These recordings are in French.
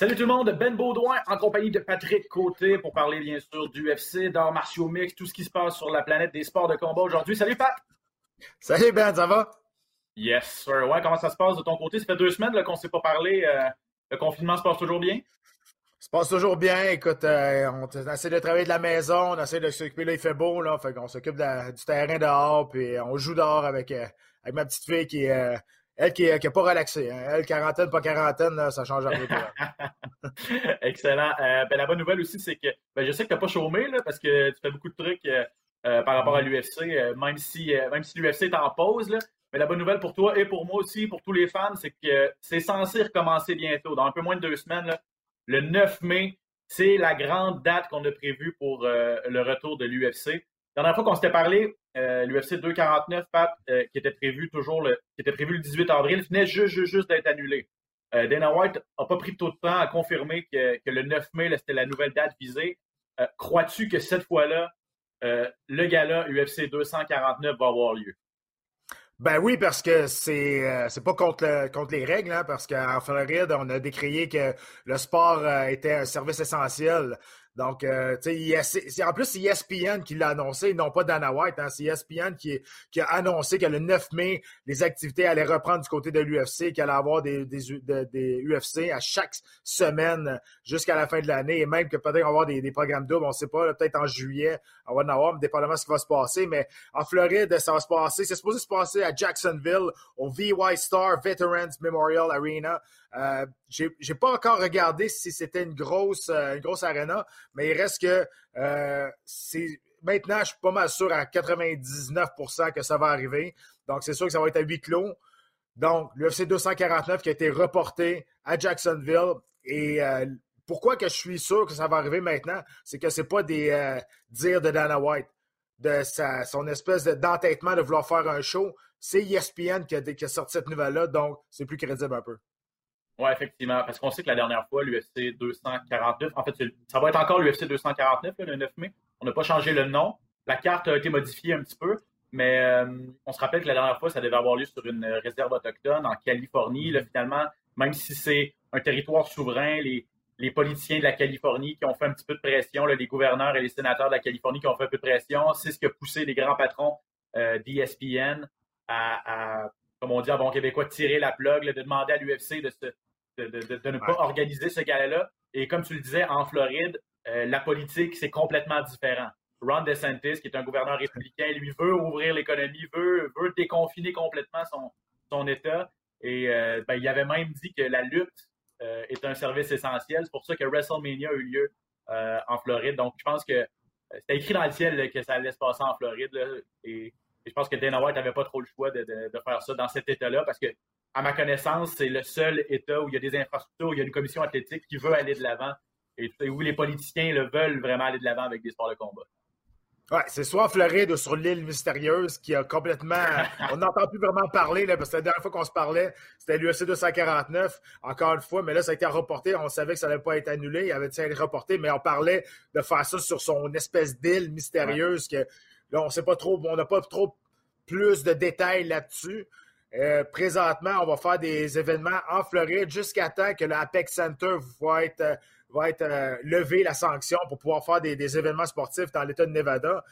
Salut tout le monde, Ben Baudouin en compagnie de Patrick Côté pour parler bien sûr du UFC, d'arts martiaux mix, tout ce qui se passe sur la planète des sports de combat aujourd'hui. Salut Pat! Salut Ben, ça va? Yes, sir. Ouais, comment ça se passe de ton côté? Ça fait deux semaines qu'on ne s'est pas parlé. Euh, le confinement se passe toujours bien? Ça se passe toujours bien. Écoute, euh, on, essaie de travailler de la maison, on essaie de s'occuper. Là, il fait beau, là. Fait qu'on s'occupe du terrain dehors, puis on joue dehors avec, euh, avec ma petite fille qui est elle qui n'a pas relaxé. Hein. Elle, quarantaine, pas quarantaine, là, ça change rien. Excellent. Euh, ben, la bonne nouvelle aussi, c'est que ben, je sais que tu n'as pas chômé là, parce que tu fais beaucoup de trucs euh, euh, par rapport à l'UFC, même si, même si l'UFC est en pause. Là. Mais la bonne nouvelle pour toi et pour moi aussi, pour tous les fans, c'est que c'est censé recommencer bientôt, dans un peu moins de deux semaines. Là, le 9 mai, c'est la grande date qu'on a prévue pour le retour de l'UFC. La dernière fois qu'on s'était parlé, euh, l'UFC 249, Pat, euh, qui était prévu toujours le, qui était prévu le 18 avril, venait juste, d'être annulé. Euh, Dana White n'a pas pris tout de temps à confirmer que, le 9 mai, c'était la nouvelle date visée. Crois-tu que cette fois-là, le gala UFC 249 va avoir lieu? Ben oui, parce que c'est c'est pas contre, contre les règles, hein, parce qu'en Floride, on a décrié que le sport était un service essentiel. Donc, euh, sais, en plus, c'est ESPN qui l'a annoncé, non pas Dana White. Hein, c'est ESPN qui, a annoncé que le 9 mai, les activités allaient reprendre du côté de l'UFC, qu'il allait avoir des, UFC à chaque semaine jusqu'à la fin de l'année, et même que peut-être on va avoir des, programmes doubles, on ne sait pas, peut-être en juillet, on va en avoir, dépendamment de ce qui va se passer. Mais en Floride, ça va se passer. C'est supposé se passer à Jacksonville, au VY Star Veterans Memorial Arena. Euh, j'ai pas encore regardé si c'était une grosse, euh, une grosse arena, mais il reste que euh, maintenant, je suis pas mal sûr à 99% que ça va arriver. Donc, c'est sûr que ça va être à huis clos. Donc, l'UFC 249 qui a été reporté à Jacksonville. Et euh, pourquoi que je suis sûr que ça va arriver maintenant? C'est que c'est pas des dires de Dana White, de sa, son espèce d'entêtement de vouloir faire un show. C'est ESPN qui a, qui a sorti cette nouvelle-là, donc c'est plus crédible un peu. Oui, effectivement, parce qu'on sait que la dernière fois, l'UFC 249, en fait, ça va être encore l'UFC 249 le 9 mai. On n'a pas changé le nom. La carte a été modifiée un petit peu, mais euh, on se rappelle que la dernière fois, ça devait avoir lieu sur une réserve autochtone en Californie. Là, finalement, même si c'est un territoire souverain, les, politiciens de la Californie qui ont fait un petit peu de pression, les gouverneurs et les sénateurs de la Californie qui ont fait un peu de pression, c'est ce qui a poussé les grands patrons euh, d'ESPN à, comme on dit en bon québécois, tirer la plug, de demander à l'UFC de se de, ne pas organiser ce gala-là. Et comme tu le disais, en Floride, euh, la politique, c'est complètement différent. Ron DeSantis, qui est un gouverneur républicain, lui veut ouvrir l'économie, veut, veut déconfiner complètement son, son État. Et euh, ben, il avait même dit que la lutte euh, est un service essentiel. C'est pour ça que WrestleMania a eu lieu en Floride. Donc, je pense que c'était écrit dans le ciel que ça allait se passer en Floride. et, je pense que Dana White n'avait pas trop le choix de, de faire ça dans cet État-là parce que à ma connaissance, c'est le seul État où il y a des infrastructures, où il y a une commission athlétique qui veut aller de l'avant et où les politiciens le veulent vraiment aller de l'avant avec des sports de combat. Ouais, c'est soit en Floride ou sur l'île mystérieuse qui a complètement. On n'entend plus vraiment parler, là, parce que la dernière fois qu'on se parlait, c'était l'UFC 249, encore une fois, mais là, ça a été reporté. On savait que ça n'allait pas être annulé. Il avait été reporté, mais on parlait de faire ça sur son espèce d'île mystérieuse que là, on sait pas trop, on n'a pas trop plus de détails là-dessus. Euh, présentement, on va faire des événements en Floride jusqu'à temps que l'Apex Center va être, euh, va être euh, levé la sanction pour pouvoir faire des, événements sportifs dans l'État de Nevada.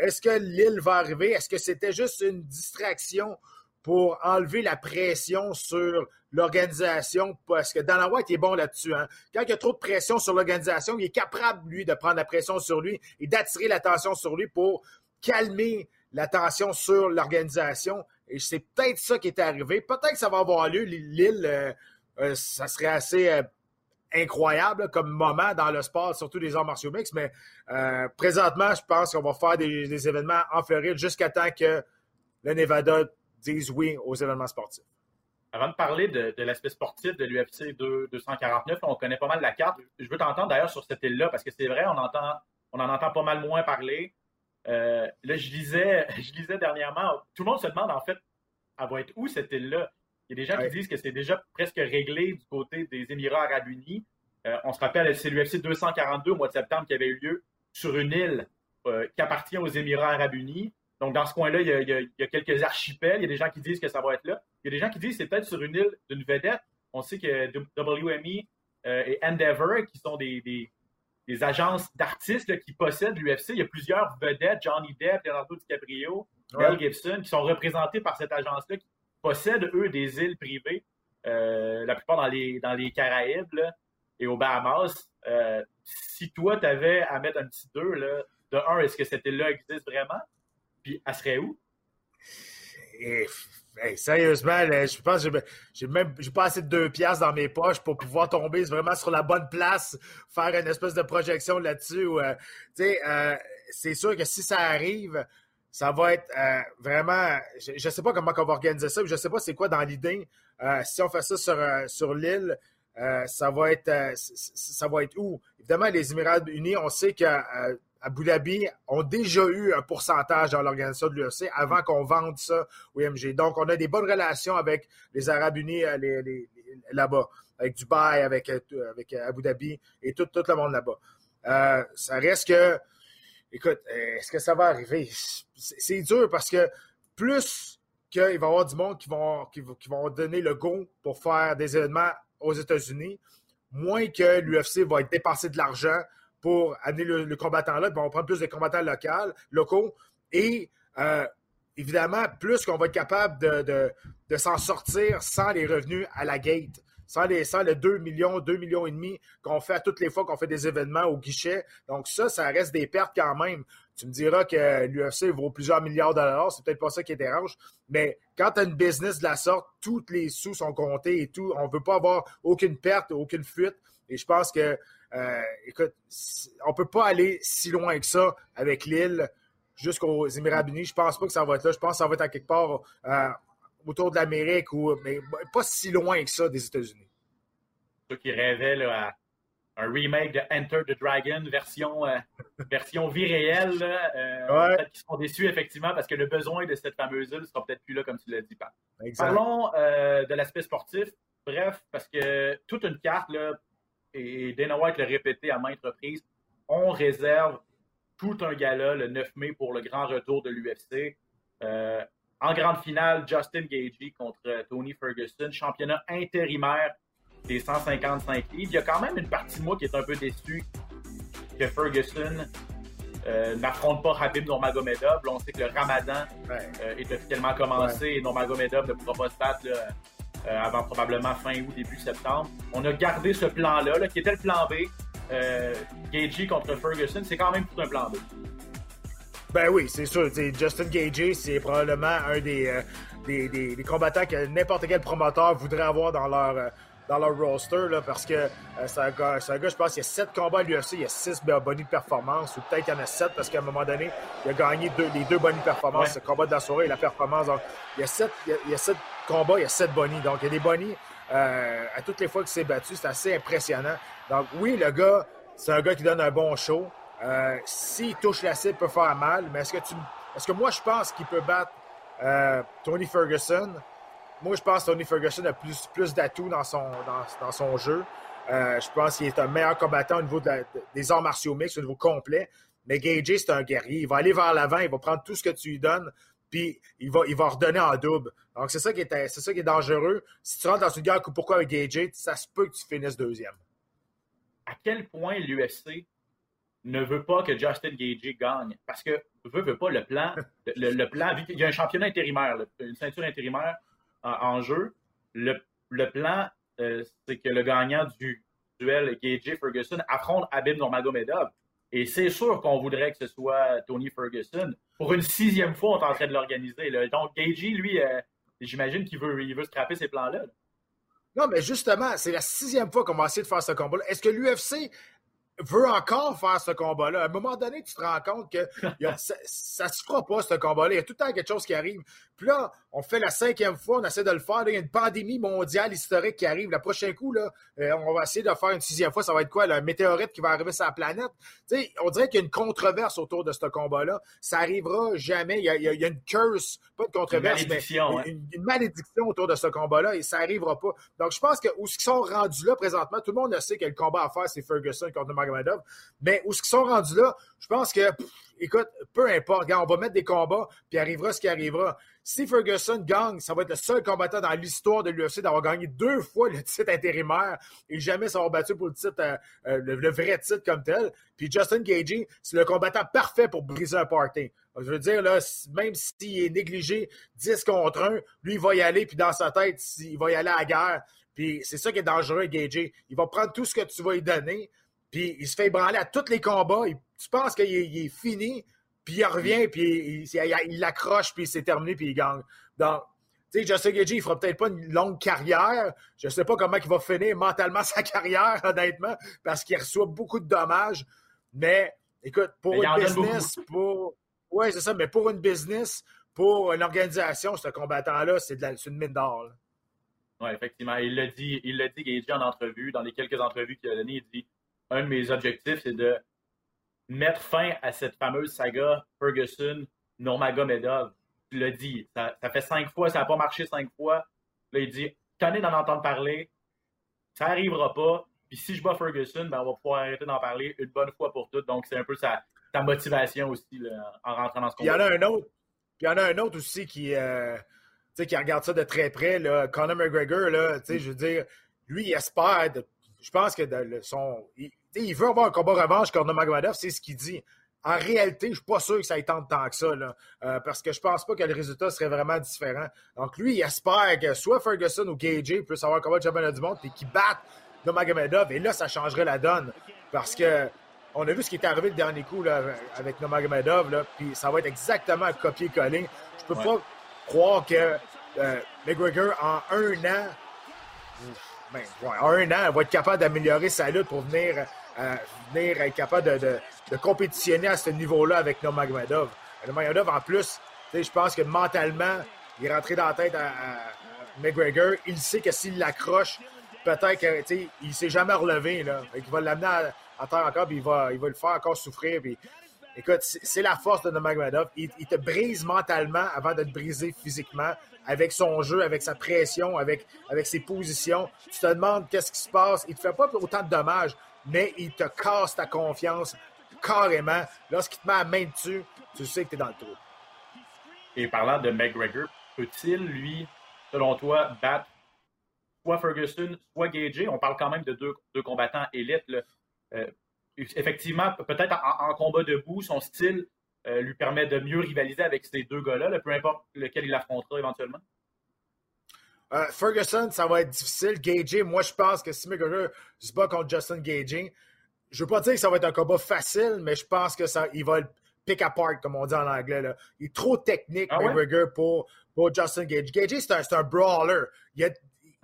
Est-ce que l'île va arriver? Est-ce que c'était juste une distraction pour enlever la pression sur l'organisation? Parce que Dana White est bon là-dessus. Hein? Quand il y a trop de pression sur l'organisation, il est capable, lui, de prendre la pression sur lui et d'attirer l'attention sur lui pour calmer l'attention sur l'organisation. Et c'est peut-être ça qui est arrivé. Peut-être que ça va avoir lieu. Lille, euh, euh, ça serait assez euh, incroyable comme moment dans le sport, surtout les arts martiaux mix. Mais présentement, je pense qu'on va faire des, événements en Floride jusqu'à temps que le Nevada dise oui aux événements sportifs. Avant de parler de, l'aspect sportif de l'UFC 249, on connaît pas mal la carte. Je veux t'entendre d'ailleurs sur cette île-là, parce que c'est vrai, on, on en entend pas mal moins parler. Euh, là, je lisais, je lisais dernièrement, tout le monde se demande en fait, elle va être où cette île-là? Il y a des gens qui disent que c'est déjà presque réglé du côté des Émirats arabes unis. Euh, on se rappelle, c'est l'UFC 242 au mois de septembre qui avait eu lieu sur une île euh, qui appartient aux Émirats arabes unis. Donc, dans ce coin-là, il, il, y a quelques archipels. Il y a des gens qui disent que ça va être là. Il y a des gens qui disent que c'est peut-être sur une île d'une vedette. On sait que WME et Endeavor, qui sont des, des, agences d'artistes qui possèdent l'UFC. Il y a plusieurs vedettes, Johnny Depp, Leonardo DiCaprio, Mel Gibson, qui sont représentés par cette agence-là, qui possèdent, eux, des îles privées, la plupart dans les, dans les Caraïbes et aux Bahamas. si toi, tu avais à mettre un petit 2, là, de un, est-ce que cette île-là existe vraiment? Puis elle serait où? Et, sérieusement, je pense que j'ai même pas assez de deux piastres dans mes poches pour pouvoir tomber vraiment sur la bonne place, faire une espèce de projection là-dessus. Euh, euh, c'est sûr que si ça arrive, ça va être euh, vraiment. Je ne sais pas comment on va organiser ça, je ne sais pas c'est quoi dans l'idée. si on fait ça sur, sur l'île, ça va être ça va être où? Évidemment, les Émirats unis, on sait que Abu Dhabi ont déjà eu un pourcentage dans l'organisation de l'UFC avant qu'on vende ça au IMG. Donc, on a des bonnes relations avec les Arabes Unis euh, là-bas, avec Dubaï, avec, euh, avec Abu Dhabi et tout, le monde là-bas. Euh, ça reste que, écoute, est-ce que ça va arriver? C'est dur parce que plus qu'il va y avoir du monde qui vont, qui, qui vont donner le go pour faire des événements aux États-Unis, moins que l'UFC va être de l'argent pour amener le, combattant là, puis on va prendre plus de combattants locaux, locaux. Et euh, évidemment, plus qu'on va être capable de, s'en sortir sans les revenus à la gate, sans, les, sans le 2 millions, 2 millions et demi qu'on fait à toutes les fois qu'on fait des événements au guichet. Donc ça, ça reste des pertes quand même. Tu me diras que l'UFC vaut plusieurs milliards de dollars, c'est peut-être pas ça qui dérange, mais quand tu as une business de la sorte, tous les sous sont comptés et tout, on ne veut pas avoir aucune perte, aucune fuite. Et je pense que euh, écoute, on ne peut pas aller si loin que ça avec l'île jusqu'aux Émirats Unis. Je pense pas que ça va être là. Je pense que ça va être à quelque part euh, autour de l'Amérique, ou, mais pas si loin que ça des États-Unis. Ceux qui rêvaient à un remake de Enter the Dragon, version, euh, version vie réelle, peut-être qu'ils seront déçus effectivement parce que le besoin de cette fameuse île ne sera peut-être plus là, comme tu l'as dit, Parlons de l'aspect sportif. Bref, parce que toute une carte, là, et Dana White l'a répété à maintes reprises, on réserve tout un gala le 9 mai pour le grand retour de l'UFC. Euh, en grande finale, Justin Gagey contre Tony Ferguson, championnat intérimaire des 155 livres. Il y a quand même une partie de moi qui est un peu déçu que Ferguson euh, n'affronte pas Habib Nurmagomedov. on sait que le Ramadan euh, est officiellement commencé et Nurmagomedov ne pourra pas se battre euh, avant probablement fin août, début septembre. On a gardé ce plan-là, qui était le plan B. Euh, Gagey contre Ferguson, c'est quand même tout un plan B. Ben oui, c'est sûr. Justin Gagey, c'est probablement un des, euh, des, des, combattants que n'importe quel promoteur voudrait avoir dans leur, euh, dans leur roster là, parce que c'est un, gars, je pense, il y a 7 combats à l'UFC, il y a 6 bonus de performance, ou peut-être qu'il y en a 7 parce qu'à un moment donné, il a gagné les deux bonus de performance, le combat de la soirée et la performance. il y a 7, il y a, 7 combats, il y a 7 bonnies. Donc, il y a des bonnies euh, à toutes les fois qu'il s'est battu. C'est assez impressionnant. Donc, oui, le gars, c'est un gars qui donne un bon show. Euh, S'il touche la cible, peut faire mal. Mais est-ce que tu. Est-ce que moi, je pense qu'il peut battre euh, Tony Ferguson? Moi, je pense que Tony Ferguson a plus, plus d'atouts dans son, dans, son jeu. Euh, je pense qu'il est un meilleur combattant au niveau des arts martiaux mixtes, au niveau complet. Mais Gage, c'est un guerrier. Il va aller vers l'avant, il va prendre tout ce que tu lui donnes, puis il va, il va redonner en double. Donc, c'est ça, qui est, ça qui est dangereux. Si tu rentres dans une guerre coup pourquoi avec Gage, ça se peut que tu finisses deuxième. À quel point l'UFC ne veut pas que Justin Gage gagne? Parce que veut, veut pas le plan, le, plan, vu qu'il y a un championnat intérimaire, une ceinture intérimaire en, jeu, le, plan, euh, c'est que le gagnant du duel Gage-Ferguson affronte Abim Nurmagomedov. Et c'est sûr qu'on voudrait que ce soit Tony Ferguson. Pour une sixième fois, on est en train de l'organiser. Donc, Gagey, lui, euh, j'imagine qu'il veut, il veut scraper ces plans-là. Non, mais justement, c'est la sixième fois qu'on va essayer de faire ce combat-là. Est-ce que l'UFC veut encore faire ce combat-là. À un moment donné, tu te rends compte que ça ne se fera pas, ce combat-là. Il y a tout le temps quelque chose qui arrive. Puis là, on fait la cinquième fois, on essaie de le faire. il y a une pandémie mondiale historique qui arrive. Le prochain coup, là, euh, on va essayer de le faire une sixième fois. Ça va être quoi? un météorite qui va arriver sur la planète? on dirait qu'il y a une controverse autour de ce combat-là. Ça arrivera jamais. Il y, a, une curse, pas de controverse, une malédiction, mais une, malédiction autour de ce combat-là et ça n'arrivera pas. Donc, je pense que où ils sont rendus là présentement, tout le monde sait que le combat à faire, c'est Ferguson contre Mais où ils sont rendus là, je pense que, écoute, peu importe, on va mettre des combats, puis arrivera ce qui arrivera si Ferguson gagne, ça va être le seul combattant dans l'histoire de l'UFC d'avoir gagné deux fois le titre intérimaire et jamais s'avoir battu pour le titre, euh, euh, le, vrai titre comme tel. Puis Justin Gagey, c'est le combattant parfait pour briser un party. Je veux dire, là, même s'il est négligé 10 contre 1, lui, il va y aller, puis dans sa tête, il va y aller à la guerre. Puis c'est ça qui est dangereux, Gagey. Il va prendre tout ce que tu vas lui donner, puis il se fait ébranler à tous les combats. tu penses qu'il est, fini, puis il revient, puis il l'accroche, puis c'est terminé, puis il gagne. Donc, tu sais, Justin Gagey, il fera peut-être pas une longue carrière. Je ne sais pas comment il va finir mentalement sa carrière, honnêtement, parce qu'il reçoit beaucoup de dommages. Mais, écoute, pour une business, pour. Oui, c'est ça, mais pour une business, pour une organisation, ce combattant-là, c'est une mine d'or. Oui, effectivement. Il l'a dit, il l'a dit, Gagey, en entrevue, dans les quelques entrevues qu'il a données, il dit un de mes objectifs, c'est de mettre fin à cette fameuse saga Ferguson-Nurmagomedov. Tu l'as dit, ça, fait cinq fois, ça n'a pas marché cinq fois. Là, il dit, est d'en entendre parler, ça n'arrivera pas. Puis si je bats Ferguson, ben, on va pouvoir arrêter d'en parler une bonne fois pour toutes. Donc, c'est un peu sa, motivation aussi en rentrant dans ce combat. Il y en a un autre. il y en a un autre aussi qui, euh, qui regarde ça de très près. Là. Conor McGregor, là, je veux dire, lui, il espère je pense que son, il, veut avoir un combat revanche contre Magomedov, c'est ce qu'il dit. En réalité, je ne suis pas sûr que ça ait tant de temps que ça, euh, parce que je pense pas que le résultat serait vraiment différent. Donc lui, il espère que soit Ferguson ou KJ puissent avoir un combat de championnat du monde et qu'ils battent Magomedov. Et là, ça changerait la donne. Parce que on a vu ce qui est arrivé le dernier coup là, avec Nomagomedov, puis ça va être exactement copier-coller. Je peux pas croire que euh, McGregor, en un an, ben, un an, elle va être capable d'améliorer sa lutte pour venir, euh, venir être capable de, compétitionner à ce niveau-là avec Nomagomedov. Nomagomedov, en plus, je pense que mentalement, il est rentré dans la tête à, McGregor. Il sait que s'il l'accroche, peut-être qu'il ne s'est jamais relevé. Là. Il va l'amener à, terre encore, puis il va, il va le faire encore souffrir. Écoute, c'est la force de Nomagomedov. Il, il, te brise mentalement avant de te briser physiquement avec son jeu, avec sa pression, avec, avec ses positions. Tu te demandes qu'est-ce qui se passe. Il ne te fait pas autant de dommages, mais il te casse ta confiance carrément. Lorsqu'il te met la main dessus, tu sais que tu es dans le trou. Et parlant de McGregor, peut-il, lui, selon toi, battre soit Ferguson, soit Gagey? On parle quand même de deux, deux combattants élites. Euh, effectivement, peut-être en, combat debout, son style euh, lui permet de mieux rivaliser avec ces deux gars-là, peu importe lequel il affrontera éventuellement? Euh, Ferguson, ça va être difficile. Gagey, moi, je pense que si McGregor se bat contre Justin Gagey, je ne veux pas dire que ça va être un combat facile, mais je pense que ça, il va le pick apart, comme on dit en anglais. Là. Il est trop technique, ah McGregor, pour, pour Justin Gagey. Gagey, c'est un, un, brawler. Il, a,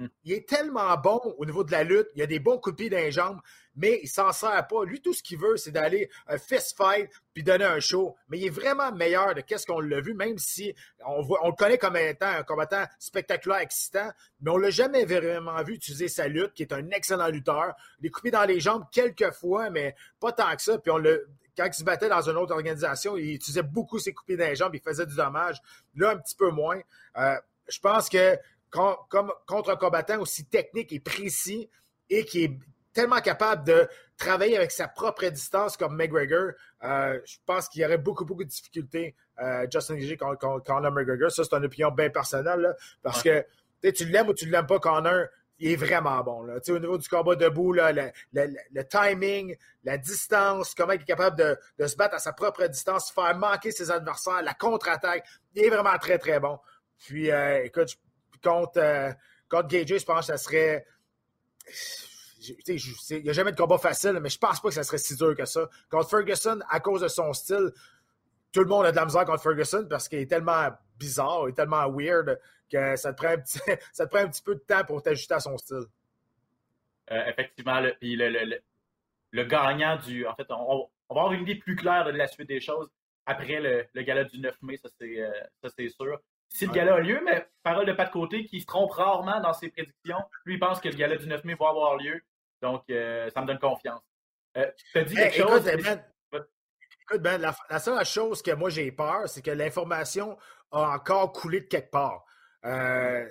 hmm. il, est tellement bon au niveau de la lutte. Il a des bons coups de pied dans les jambes mais il s'en sert pas. Lui, tout ce qu'il veut, c'est d'aller un fist fight puis donner un show. Mais il est vraiment meilleur de qu'est-ce qu'on l'a vu, même si on, voit, on le connaît comme étant un combattant spectaculaire, excitant, mais on l'a jamais vraiment vu utiliser sa lutte, qui est un excellent lutteur. Il est coupé dans les jambes quelques fois, mais pas tant que ça. Puis on le, quand il se battait dans une autre organisation, il utilisait beaucoup ses coupés dans les jambes, il faisait du dommage. Là, un petit peu moins. Euh, je pense que comme, contre un combattant aussi technique et précis et qui est tellement capable de travailler avec sa propre distance comme McGregor, euh, je pense qu'il y aurait beaucoup, beaucoup de difficultés, euh, Justin Gagey, contre, Conor McGregor. Ça, c'est une opinion bien personnelle, parce que tu l'aimes ou tu ne l'aimes pas, Conor, il est vraiment bon. Là. Au niveau du combat debout, là, le, timing, la distance, comment il est capable de, se battre à sa propre distance, faire manquer ses adversaires, la contre-attaque, il est vraiment très, très bon. Puis, euh, écoute, contre, contre je pense que ça serait il n'y a jamais de combat facile, mais je pense pas que ça serait si dur que ça. Contre Ferguson, à cause de son style, tout le monde a de la misère contre Ferguson parce qu'il est tellement bizarre, il est tellement weird que ça te prend un petit, ça te prend un petit peu de temps pour t'ajuster à son style. Euh, effectivement, le, le, gagnant du. En fait, on, va avoir une idée plus claire de la suite des choses après le, gala du 9 mai, euh, ça c'est sûr. Si le gala a lieu, mais parole de pas de côté qui se trompe rarement dans ses prédictions, lui il pense que le gala du 9 mai va avoir lieu. Donc, euh, ça me donne confiance. Euh, tu as dit quelque chose. Écoute, ben, la, seule chose que moi j'ai peur, c'est que l'information a encore coulé de quelque part. Euh,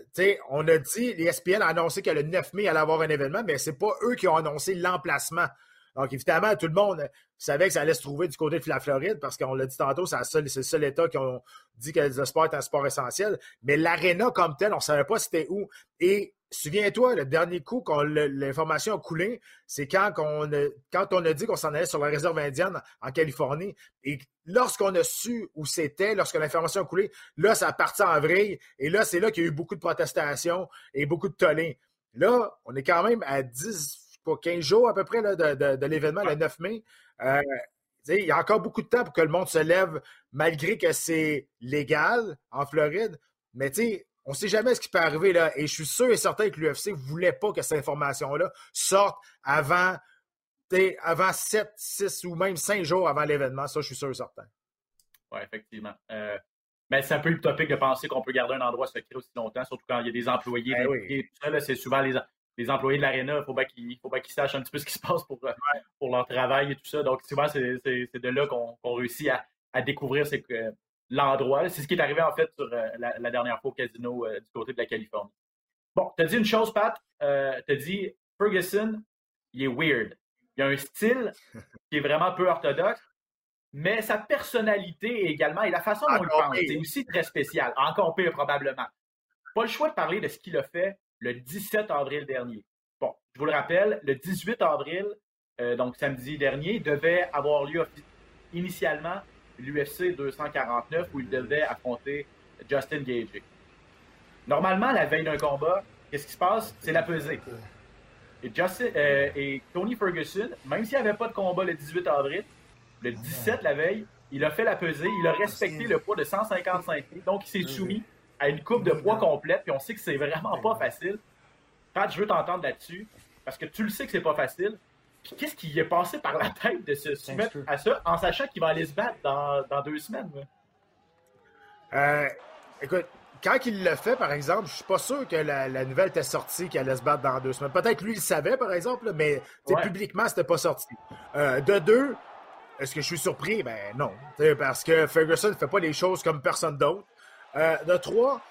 on a dit, l'ESPN a annoncé que le 9 mai allait avoir un événement, mais ce n'est pas eux qui ont annoncé l'emplacement. Donc, évidemment, tout le monde savait que ça allait se trouver du côté de la Floride parce qu'on l'a dit tantôt, c'est le seul État qui ont dit que le sport est un sport essentiel. Mais l'aréna comme tel, on ne savait pas c'était où. Et souviens-toi, le dernier coup quand l'information a coulé, c'est quand, on a, quand on a dit qu'on s'en allait sur la réserve indienne en Californie. Et lorsqu'on a su où c'était, lorsque l'information a coulé, là, ça a parti en vrille. Et là, c'est là qu'il y a eu beaucoup de protestations et beaucoup de tollés. Là, on est quand même à 10, pas 15 jours à peu près de, l'événement, le 9 mai. Euh, il y a encore beaucoup de temps pour que le monde se lève, malgré que c'est légal en Floride. Mais tu sais, on ne sait jamais ce qui peut arriver là. Et je suis sûr et certain que l'UFC ne voulait pas que cette information-là sorte avant, avant 7, 6 ou même 5 jours avant l'événement. Ça, je suis sûr et certain. Oui, effectivement. Euh, mais c'est un peu utopique de penser qu'on peut garder un endroit secret aussi longtemps, surtout quand il y a des employés. Ben c'est souvent les, les employés de l'aréna, il faut bien qu'ils sachent un petit peu ce qui se passe pour, euh, pour leur travail et tout ça. Donc, souvent, c'est de là qu'on réussit à, à découvrir l'endroit. C'est ce qui est arrivé, en fait, sur euh, la, dernière fois au casino euh, du côté de la Californie. Bon, tu as dit une chose, Pat. tu as dit Ferguson, il est weird. Il a un style qui est vraiment peu orthodoxe, mais sa personnalité également et la façon dont il pense, c'est aussi très spécial. Encore pire, probablement. Pas le choix de parler de ce qu'il a fait le 17 avril dernier. Bon, je vous le rappelle, le 18 avril, euh, donc samedi dernier, devait avoir lieu initialement l'UFC 249 où il devait affronter Justin Gage. Normalement, la veille d'un combat, qu'est-ce qui se passe? C'est la pesée. Et, Justin, euh, et Tony Ferguson, même s'il n'y avait pas de combat le 18 avril, le 17, la veille, il a fait la pesée, il a respecté le poids de 155 livres, donc il s'est soumis à une coupe de poids complète, puis on sait que c'est vraiment pas facile. Pat, je veux t'entendre là-dessus, parce que tu le sais que c'est pas facile. Puis qu'est-ce qui est passé par la tête de se soumettre à ça, en sachant qu'il va aller se battre dans, dans deux semaines? Euh, écoute, quand il l'a fait, par exemple, je suis pas sûr que la, nouvelle était sortie qu'il allait se battre dans deux semaines. Peut-être lui, il savait, par exemple, mais ouais. publiquement, c'était pas sorti. Euh, de deux, est-ce que je suis surpris? Ben non. Parce que Ferguson ne fait pas les choses comme personne d'autre. Euh, de trois,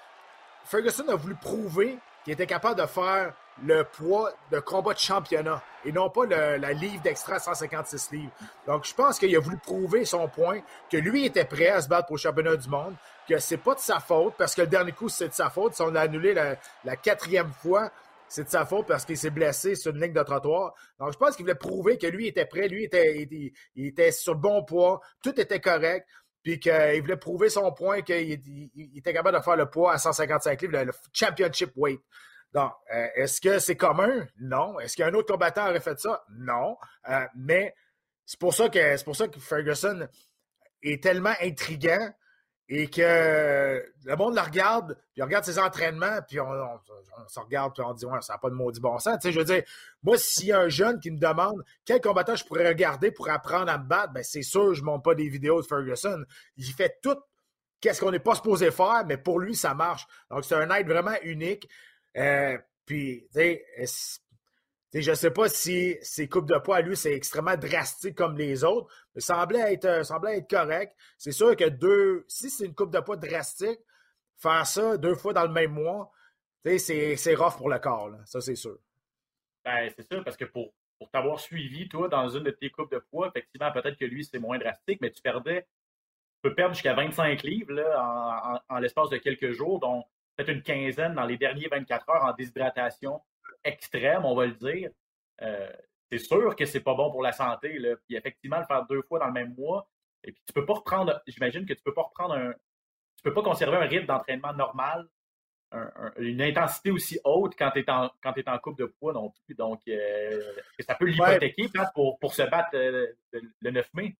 Ferguson a voulu prouver qu'il était capable de faire le poids de combat de championnat et non pas la livre d'extra 156 livres. Donc, je pense qu'il a voulu prouver son point, que lui était prêt à se battre pour le championnat du monde, que c'est pas de sa faute, parce que le dernier coup, c'est de sa faute. Si on a annulé la, quatrième fois, c'est de sa faute parce qu'il s'est blessé sur une ligne de trottoir. Donc, je pense qu'il voulait prouver que lui était prêt, lui était, il était sur le bon poids, tout était correct puis qu'il voulait prouver son point qu'il était capable de faire le poids à 155 livres, le, championship weight. Donc, euh, est-ce que c'est commun? Non. Est-ce qu'un autre combattant aurait fait ça? Non. Euh, mais c'est pour ça que pour ça que Ferguson est tellement intriguant et que le monde le regarde, puis on regarde ses entraînements, puis on, se regarde, puis on dit, ouais, ça n'a pas de maudit bon sens. Tu sais, je veux dire, moi, s'il y a un jeune qui me demande quel combattant je pourrais regarder pour apprendre à me battre, ben c'est sûr, je ne monte pas des vidéos de Ferguson. Il fait tout qu'est-ce qu'on n'est pas supposé faire, mais pour lui, ça marche. Donc, c'est un aide vraiment unique. Euh, puis, je ne sais pas si ses coupes de poids lui, c'est extrêmement drastique comme les autres, mais semblait être, euh, semblait être correct. C'est sûr que deux, si c'est une coupe de poids drastique, faire ça deux fois dans le même mois, c'est, c'est rough pour le corps. Ça, c'est sûr. Ben, c'est sûr, parce que pour, pour t'avoir suivi, toi, dans une de tes coupes de poids, effectivement, peut-être que lui, c'est moins drastique, mais tu perdais, tu peux perdre jusqu'à 25 livres là, en, en l'espace de quelques jours, donc peut-être une quinzaine dans les derniers 24 heures en déshydratation extrême, on va le dire, euh, c'est sûr que c'est pas bon pour la santé. Là. Puis effectivement, le faire deux fois dans le même mois, et puis tu peux pas reprendre, j'imagine que tu peux pas reprendre un. Tu peux pas conserver un rythme d'entraînement normal, une intensité aussi haute quand tu es, es en coupe de poids non plus. Donc, euh, ça peut l'hypothéquer pour, pour se battre euh, le 9 mai.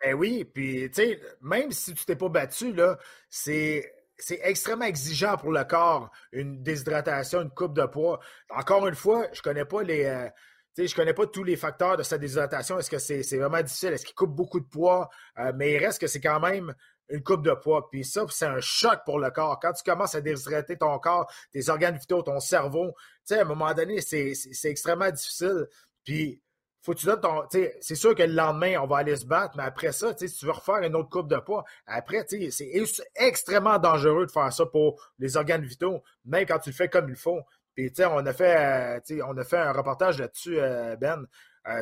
Ben oui, puis tu sais, même si tu t'es pas battu, là, c'est c'est extrêmement exigeant pour le corps, une déshydratation, une coupe de poids. Encore une fois, je connais pas les. Euh, je connais pas tous les facteurs de sa déshydratation. Est-ce que c'est vraiment difficile? Est-ce qu'il coupe beaucoup de poids? Euh, mais il reste que c'est quand même une coupe de poids. Puis ça, c'est un choc pour le corps. Quand tu commences à déshydrater ton corps, tes organes vitaux, ton cerveau, à un moment donné, c'est extrêmement difficile. Puis faut que tu donnes ton. C'est sûr que le lendemain, on va aller se battre, mais après ça, si tu veux refaire une autre coupe de poids, après, c'est extrêmement dangereux de faire ça pour les organes vitaux, même quand tu le fais comme il faut. Puis, on a fait, euh, on a fait un reportage là-dessus, euh, Ben.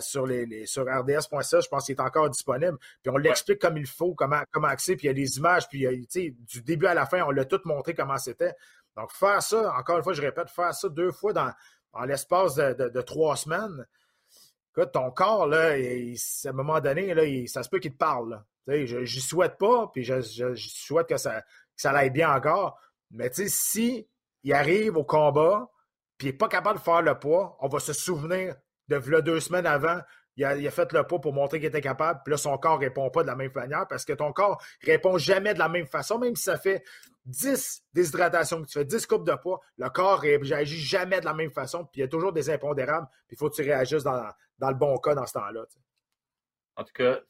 sur, les, sur RDS.ca, je pense qu'il est encore disponible. Puis on l'explique comme il faut, comment, comment accéder, puis il y a des images, puis du début à la fin, on l'a tout montré comment c'était. Donc, faire ça, encore une fois, je répète, faire ça deux fois dans, l'espace de, trois semaines, ton corps, là, à un moment donné, là, ça se peut qu'il te parle. Je n'y souhaite pas, puis je, souhaite que ça, que ça aille bien encore. Mais tu sais, si il arrive au combat, puis il n'est pas capable de faire le poids, on va se souvenir de deux semaines avant, il a, fait le poids pour montrer qu'il était capable, puis là, son corps ne répond pas de la même manière parce que ton corps ne répond jamais de la même façon, même si ça fait 10 déshydratations que tu fais, 10 coupes de poids, le corps réagit jamais de la même façon, puis il y a toujours des impondérables, puis il faut que tu réagisses dans, dans, le bon cas dans ce temps-là. En tout cas,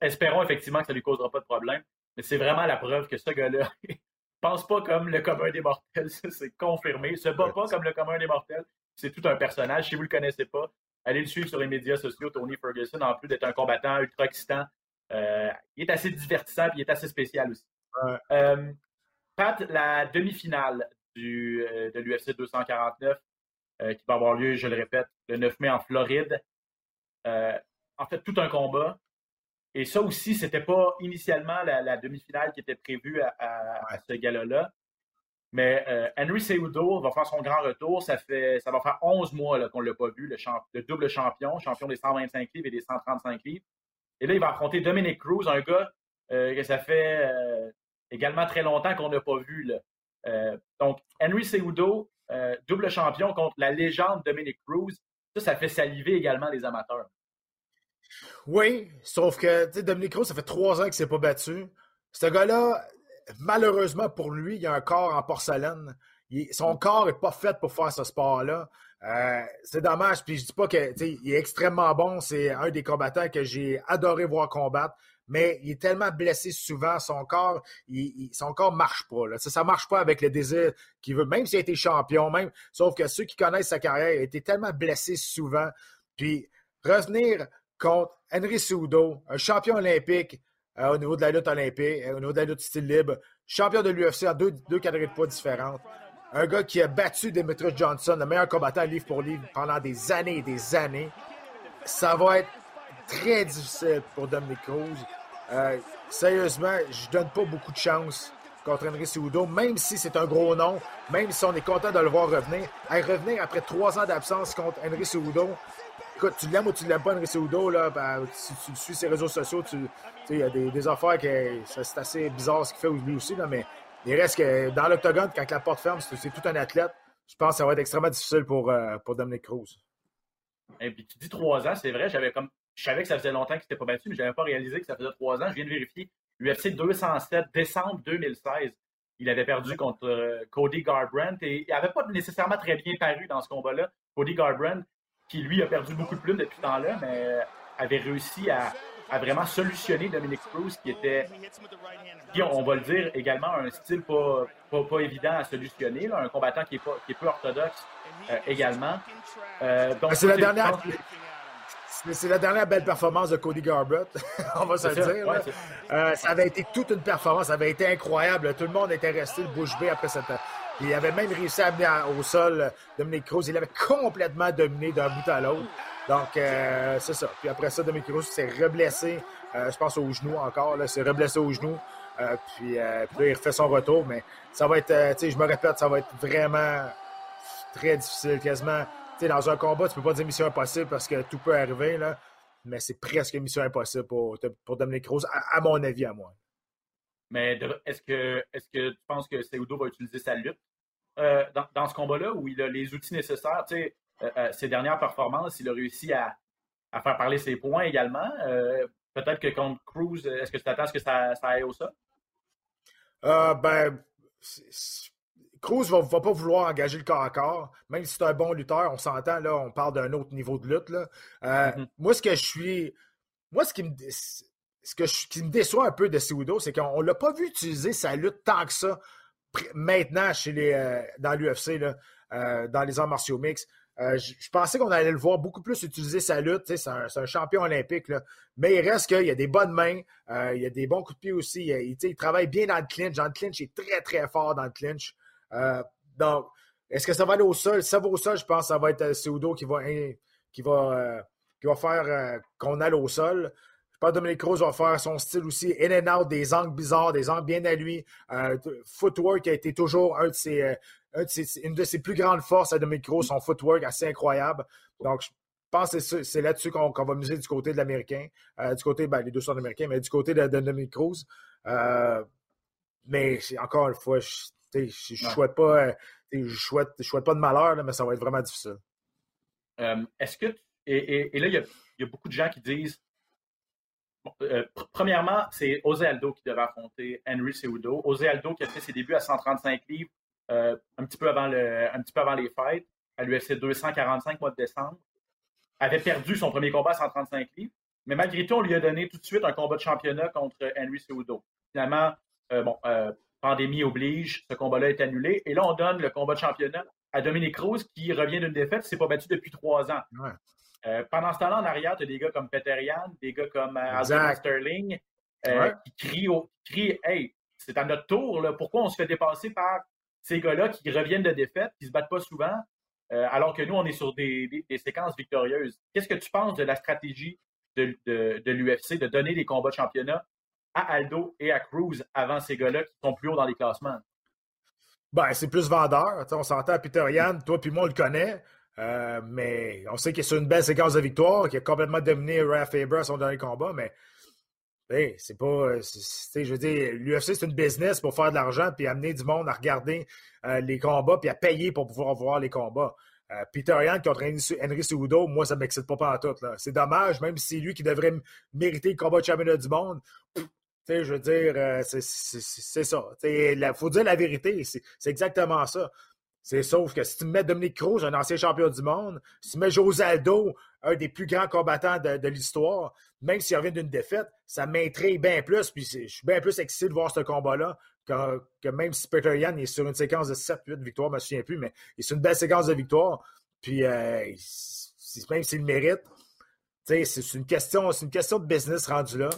espérons effectivement que ça ne lui causera pas de problème, mais c'est vraiment la preuve que ce gars-là pense pas comme le commun des mortels, c'est confirmé. Il se bat pas comme le commun des mortels, c'est tout un personnage. Si vous ne le connaissez pas, allez le suivre sur les médias sociaux, Tony Ferguson, en plus d'être un combattant ultra excitant. Euh, il est assez divertissant et il est assez spécial aussi. Euh, Pat, la demi-finale du, euh, de l'UFC 249, qui va avoir lieu, je le répète, le 9 mai en Floride. En fait, tout un combat. Et ça aussi, c'était pas initialement la, demi-finale qui était prévue à, ce gala-là. Mais euh, Henry Cejudo va faire son grand retour. Ça, fait, ça va faire 11 mois qu'on ne l'a pas vu, le, double champion, champion des 125 livres et des 135 livres. Et là, il va affronter Dominic Cruz, un gars euh, que ça fait euh, également très longtemps qu'on n'a pas vu. donc, Henry Cejudo, double champion contre la légende Dominic Cruz. Ça, ça fait saliver également les amateurs. Oui, sauf que Dominic Cruz, ça fait trois ans qu'il ne s'est pas battu. Ce gars-là, malheureusement pour lui, il a un corps en porcelaine. son corps n'est pas fait pour faire ce sport-là. Euh, c'est dommage. Puis je dis pas que il est extrêmement bon. C'est un des combattants que j'ai adoré voir combattre. Mais il est tellement blessé souvent, son corps, il, marche pas. Ça, ne marche pas avec le désir qu'il veut, même s'il a été champion, même. Sauf que ceux qui connaissent sa carrière, il a été tellement blessé souvent. Puis revenir contre Henry Soudo, un champion olympique, euh, au niveau de la lutte olympique, euh, au niveau de la lutte style libre, champion de l'UFC en deux, deux catégories de poids différentes. Un gars qui a battu Demetrius Johnson, le meilleur combattant livre pour livre pendant des années et des années. Ça va être très difficile pour Dominic Cruz. Euh, sérieusement, je donne pas beaucoup de chance contre Henry Cejudo, même si c'est un gros nom, même si on est content de le voir revenir. À revenir après trois ans d'absence contre Henry Cejudo, écoute, tu l'aimes ou tu l'aimes pas, Henry Cejudo, là, ben, si tu suis ses réseaux sociaux, tu, il y a des, affaires qui c'est assez bizarre ce qu'il fait lui aussi, là, mais il reste que dans l'octogone, quand la porte ferme, c'est tout un athlète. Je pense que ça va être extrêmement difficile pour, euh, pour Dominic Cruz. Et puis tu dis trois ans, c'est vrai, j'avais comme je savais que ça faisait longtemps qu'il n'était pas battu, mais je n'avais pas réalisé que ça faisait trois ans. Je viens de vérifier. UFC 207, décembre 2016. Il avait perdu contre euh, Cody Garbrandt et il n'avait pas nécessairement très bien paru dans ce combat-là. Cody Garbrandt, qui lui a perdu beaucoup de plumes depuis ce temps-là, mais avait réussi à, vraiment solutionné Dominic Cruz, qui était, qui, on va le dire, également un style pas, pas, évident à solutionner, un combattant qui est, pas, qui est peu orthodoxe euh, également. Euh, c'est la dernière. C'est la dernière belle performance de Cody Garbrandt, on va se le dire. Euh, ça avait été toute une performance, ça avait été incroyable. Tout le monde était resté le bouche bée après cette. Il avait même réussi à amener au sol Dominic Cruz. Il avait complètement dominé d'un bout à l'autre. Donc, euh, c'est ça. Puis après ça, Dominique Cruz s'est reblessé, euh, je pense au genou encore, là, s'est reblessé au genou. Euh, puis, là, il refait son retour, mais ça va être, tu sais, je me répète, ça va être vraiment très difficile, quasiment. Sais, dans un combat, tu peux pas dire mission impossible parce que tout peut arriver, là, mais c'est presque mission impossible pour, pour Dominique Cruz, à, mon avis, à moi. Mais est-ce que, est que tu penses que Seudo va utiliser sa lutte dans, dans, ce combat-là où il a les outils nécessaires? Tu sais, euh, euh, ses dernières performances, il a réussi à, faire parler ses points également. Euh, peut-être que contre Cruz, est-ce que tu t'attends à ce que ça, aille au sol? ben, Cruz va, va pas vouloir engager le corps à corps, même si c'est un bon lutteur, on s'entend, là, on parle d'un autre niveau de lutte. Là. Mm-hmm. Moi, ce que je suis. Moi, ce qui me, ce que qui me déçoit un peu de Cejudo, c'est qu'on ne l'a pas vu utiliser sa lutte tant que ça maintenant chez les, dans l'UFC, dans les arts martiaux mixtes. Euh, je, pensais qu'on allait le voir beaucoup plus utiliser sa lutte. C'est un, champion olympique. Mais il reste qu'il y a des bonnes mains, euh, il y a des bons coups de pied aussi. Il, travaille bien dans le clinch. Dans le clinch, il est très, très fort dans le clinch. Euh, donc, est-ce que ça va aller au sol? Ça va au sol, je pense que ça va être Seudo qui va, qui va, qui va faire qu'on aille au sol. Je pense que Dominic Cruz va faire son style aussi, in and out, des angles bizarres, des angles bien à lui. footwork a été toujours un de ses, une de ses plus grandes forces à Dominic Cruz, son footwork assez incroyable. Donc, je pense que c'est là-dessus qu'on va miser du côté de l'Américain, du côté, ben, les deux sont américains, mais du côté de, de Dominic Cruz. mais encore une fois, je je ne souhaite, pas, euh, je souhaite, je souhaite pas de malheur, mais ça va être vraiment difficile. Euh, est-ce que. Et, et, là, il y, y, a, beaucoup de gens qui disent. Euh, premièrement, c'est José Aldo qui devait affronter Henry Cejudo. José Aldo qui a fait ses débuts à 135 livres un, petit peu avant le, un petit peu avant les fêtes, à l'UFC 245 mois de décembre, avait perdu son premier combat à 135 livres. Mais malgré tout, on lui a donné tout de suite un combat de championnat contre Henry Cejudo. Finalement, bon, pandémie oblige, ce combat-là est annulé. Et là, on donne le combat de championnat à Dominique Cruz qui revient d'une défaite, s'est pas battu depuis trois ans. Euh, pendant ce temps-là, en arrière, tu as des gars comme Peter Yan, des gars comme euh, Sterling euh, qui, crient, Hey, c'est à notre tour, là. pourquoi on se fait dépasser par ces gars-là qui reviennent de défaite, qui se battent pas souvent, alors que nous, on est sur des, séquences victorieuses? Qu'est-ce que tu penses de la stratégie de, de l'UFC de donner des combats de championnat à Aldo et à Cruz avant ces gars-là qui sont plus haut dans les classements? Ben, c'est plus vendeur. on s'entend à Peter Yann, toi puis moi, on le connaît. Euh, mais on sait qu'il est sur une belle séquence de victoire, qu'il a complètement dominé Raf Faber à son dernier combat, mais c'est pas. je veux dire, l'UFC, c'est une business pour faire de l'argent puis amener du monde à regarder euh, les combats puis à payer pour pouvoir voir les combats. Euh, Peter Yan contre Henry Cejudo, moi, ça ne m'excite pas pas tout. C'est dommage, même si c'est lui qui devrait mériter le combat de championnat du monde je veux dire, euh, c'est ça. Il faut dire la vérité, c'est exactement ça. C'est sauf que si tu mets Dominique Cruz, un ancien champion du monde, si tu mets José Aldo, un des plus grands combattants de, l'histoire, même s'il revient d'une défaite, ça m'intrigue bien plus. Puis je suis bien plus excité de voir ce combat-là que, même si Peter Yan est sur une séquence de 7-8 victoires, je ne me souviens plus, mais il est sur une belle séquence de victoires. Puis euh, même s'il mérite, c'est une question, c'est une question de business rendu là.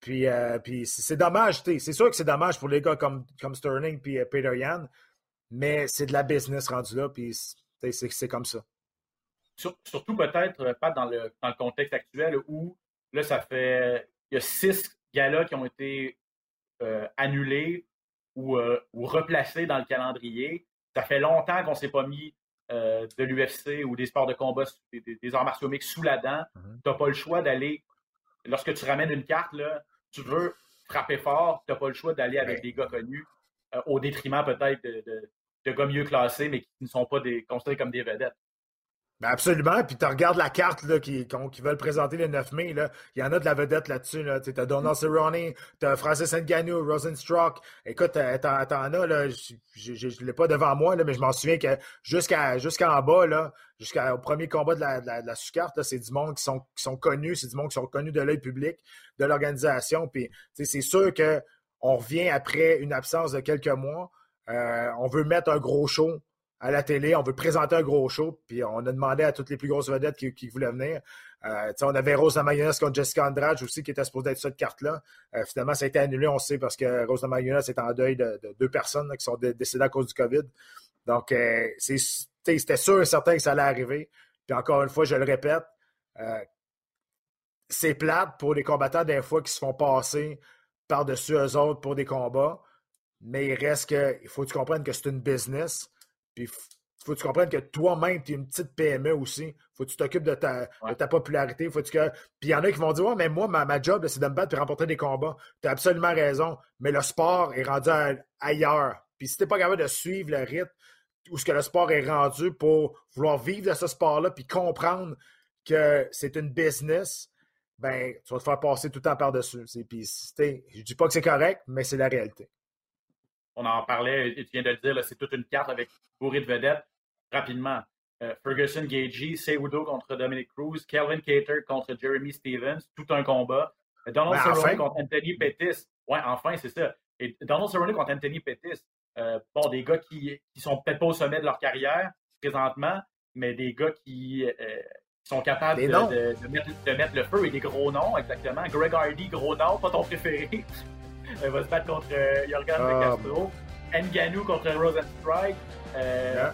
Puis, euh, puis c'est dommage, c'est sûr que c'est dommage pour les gars comme, comme Sterling et euh, Peter Yan, mais c'est de la business rendu là, puis c'est comme ça. surtout peut-être, euh, pas dans le, dans le contexte actuel où là, ça fait. Il y a six galas qui ont été annulés ou, ou, replacés dans le calendrier. Ça fait longtemps qu'on ne s'est pas mis de l'UFC ou des sports de combat, des, arts martiaux mixtes sous la dent. Mm-hmm. Tu n'as pas le choix d'aller lorsque tu ramènes une carte, là, tu veux frapper fort, tu n'as pas le choix d'aller avec des gars connus, euh, au détriment peut-être de, gars mieux classés, mais qui ne sont pas des, considérés comme des vedettes. Ben absolument. Puis tu regardes la carte là, qui, qui veulent présenter le 9 mai. Là. Il y en a de la vedette là-dessus. Là. Tu as Donald Cerrone, tu as Francis Ngannou, Rosenstruck. Écoute, t'en as, là, je ne l'ai pas devant moi, là, mais je m'en souviens que jusqu'à jusqu'en bas, là, jusqu'au premier combat de la, de la, sous-carte, c'est du monde qui sont, qui sont connus, c'est du monde qui sont connus de l'œil public, de l'organisation. Puis c'est sûr qu'on revient après une absence de quelques mois. Euh, on veut mettre un gros show à la télé, on veut présenter un gros show, puis on a demandé à toutes les plus grosses vedettes qui, voulaient venir. Euh, on avait Rose Mayonnaise contre Jessica Andrade aussi, qui était supposée être cette carte-là. Euh, finalement, ça a été annulé, on sait, parce que Rose Mayonnaise est en deuil de, deux personnes qui sont décédées à cause du COVID. Donc, euh, c'était sûr et certain que ça allait arriver. Puis encore une fois, je le répète, c'est plate pour les combattants des fois qui se font passer par-dessus eux autres pour des combats, mais il reste que, il faut que tu comprennes que c'est une business puis faut que tu comprennes que toi-même, tu es une petite PME aussi. faut que tu t'occupes de ta, ta popularité. Faut que... Puis il y en a qui vont dire Ouais, mais moi, ma, job, c'est de me battre et remporter des combats. Tu as absolument raison. Mais le sport est rendu ailleurs. Puis si tu n'es pas capable de suivre le rythme où ce que le sport est rendu pour vouloir vivre de ce sport-là, puis comprendre que c'est une business, ben, tu vas te faire passer tout le temps par-dessus. Puis, je dis pas que c'est correct, mais c'est la réalité on en parlait, et tu viens de le dire, c'est toute une carte avec bourrée de vedettes. Rapidement, euh, Ferguson Gagey, Seudo contre Dominic Cruz, Kelvin Cater contre Jeremy Stevens, tout un combat. Donald ben, Cerrone contre Anthony Pettis. Ouais, enfin, c'est ça. Et Donald Cerrone contre Anthony Pettis. Euh, bon, des gars qui, qui sont peut-être pas au sommet de leur carrière présentement, mais des gars qui, euh, sont capables de, mettre, de, mettre, le feu et des gros noms, exactement. Greg Hardy, gros nom, pas ton préféré. Elle va se battre contre euh, Jorgen De ah, Castro. Nganou contre Rosenstrike. Euh,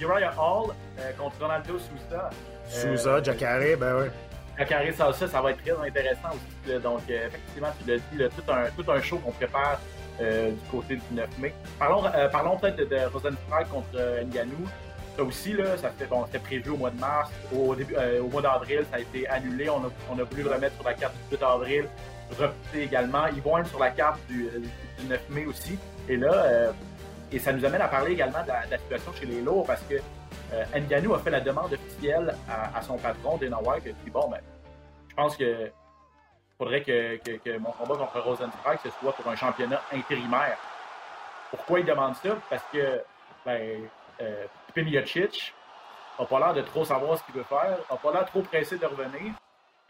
Uriah Hall euh, contre Ronaldo Sousa. Sousa, Jacare, ben oui. la carré salsa, ça va être très intéressant aussi. Donc, effectivement, tu l'as dit, tout, un, tout un show qu'on prépare du côté du 9 mai. Parlons, parlons peut-être de, de Rosenstrike contre Nganou. Ça aussi, là, ça fait, bon, c'était prévu au mois de mars. Au, début, au mois d'avril, ça a été annulé. On a, on a voulu le remettre sur la carte du 8 avril également. Ils vont être sur la carte du, 9 mai aussi. Et là, euh, et ça nous amène à parler également de la, situation chez les lourds parce que euh, Nganou a fait la demande officielle à, son patron, Dana White, et dit Bon, ben, je pense que faudrait que, mon combat contre Rosenstrike ce soit pour un championnat intérimaire. Pourquoi il demande ça? Parce que ben, euh, n'a pas l'air de trop savoir ce qu'il veut faire, n'a pas l'air trop pressé de revenir.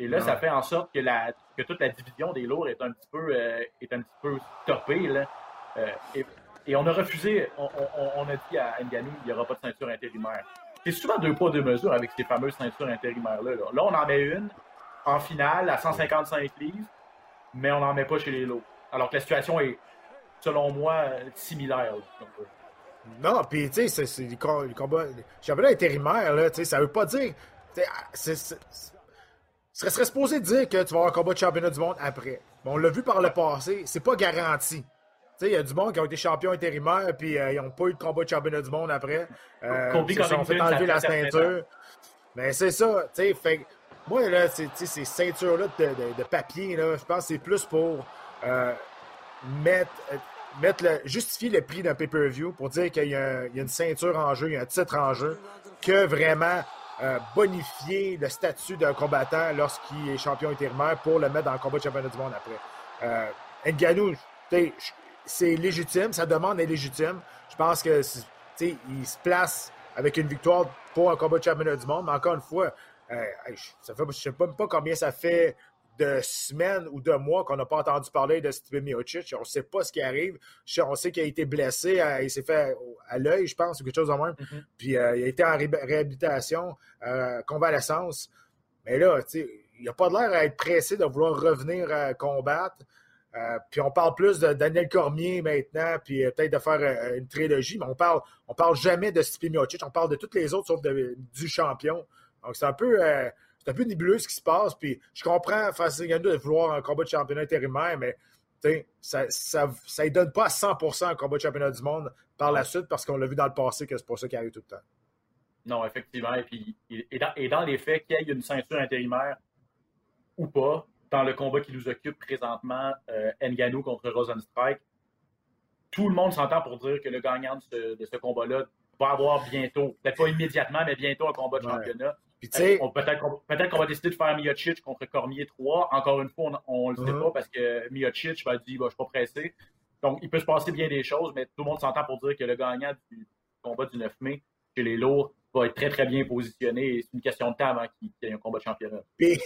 Et là, ça fait en sorte que, la, que toute la division des lourds est un petit peu, euh, est un petit peu stoppée. Là. Euh, et, on a refusé, on, a dit à Nganou qu'il n'y aura pas de ceinture intérimaire. C'est souvent deux poids, deux mesures avec ces fameuses ceintures intérimaires-là. Là. on en met une en finale à 155 livres, mais on n'en met pas chez les lourds. Alors que la situation est, selon moi, similaire. Non, puis tu sais, c'est les combats. Championnats intérimaires, là, ça veut pas dire. C'est serait, serait supposé dire que tu vas avoir un combat de championnat du monde après. On l'a vu par le passé, c'est pas garanti. Il y a du monde qui ont été champions intérimaires puis euh, ils n'ont pas eu de combat de championnat du monde après. Euh, ils se fait enlever la ceinture. Mais c'est ça, tu sais, fait moi, là, ces ceintures-là de, papier, là, je pense que c'est plus pour euh, mettre, euh, mettre le, justifier le prix d'un pay-per-view pour dire qu'il y, y, a une ceinture en jeu, il y a un titre en jeu, que vraiment euh, bonifier le statut d'un combattant lorsqu'il est champion intérimaire pour le mettre dans le combat de championnat du monde après. Euh, Nganou, c'est légitime, sa demande est légitime. Je pense que il se place avec une victoire pour un combat de championnat du monde, mais encore une fois, euh, ça fait, je ne sais même pas combien ça fait de semaines ou de mois qu'on n'a pas entendu parler de Steve Miocic. On ne sait pas ce qui arrive. On sait qu'il a été blessé, il s'est fait à l'œil, je pense, ou quelque chose de même. Mm-hmm. Puis euh, il a été en réhabilitation, euh, convalescence. Mais là, il n'a pas l'air à être pressé de vouloir revenir à combattre. Euh, puis on parle plus de Daniel Cormier maintenant, puis peut-être de faire une trilogie, mais on parle, on parle jamais de Stipe Miocic, on parle de toutes les autres sauf du champion. Donc c'est un peu c'est un peu nébuleux ce qui se passe. Puis je comprends Francis Ngannou de vouloir un combat de championnat intérimaire, mais ça ne donne pas à 100% un combat de championnat du monde par la suite parce qu'on l'a vu dans le passé que c'est pas ça qui arrive tout le temps. Non, effectivement. Et, puis, et, dans, les faits, qu'il y ait une ceinture intérimaire ou pas, dans le combat qui nous occupe présentement, euh, Ngannou contre Rosenstrike, tout le monde s'entend pour dire que le gagnant de ce, combat-là va avoir bientôt, peut-être pas immédiatement, mais bientôt un combat de championnat. Peut-être qu'on va décider de faire Miocic contre Cormier 3. Encore une fois, on ne le sait uh-huh. pas parce que Miocic va dire bah, Je ne suis pas pressé. Donc, il peut se passer bien des choses, mais tout le monde s'entend pour dire que le gagnant du combat du 9 mai chez les lourds va être très, très bien positionné. C'est une question de temps avant qu'il y ait un combat de championnat. Puis,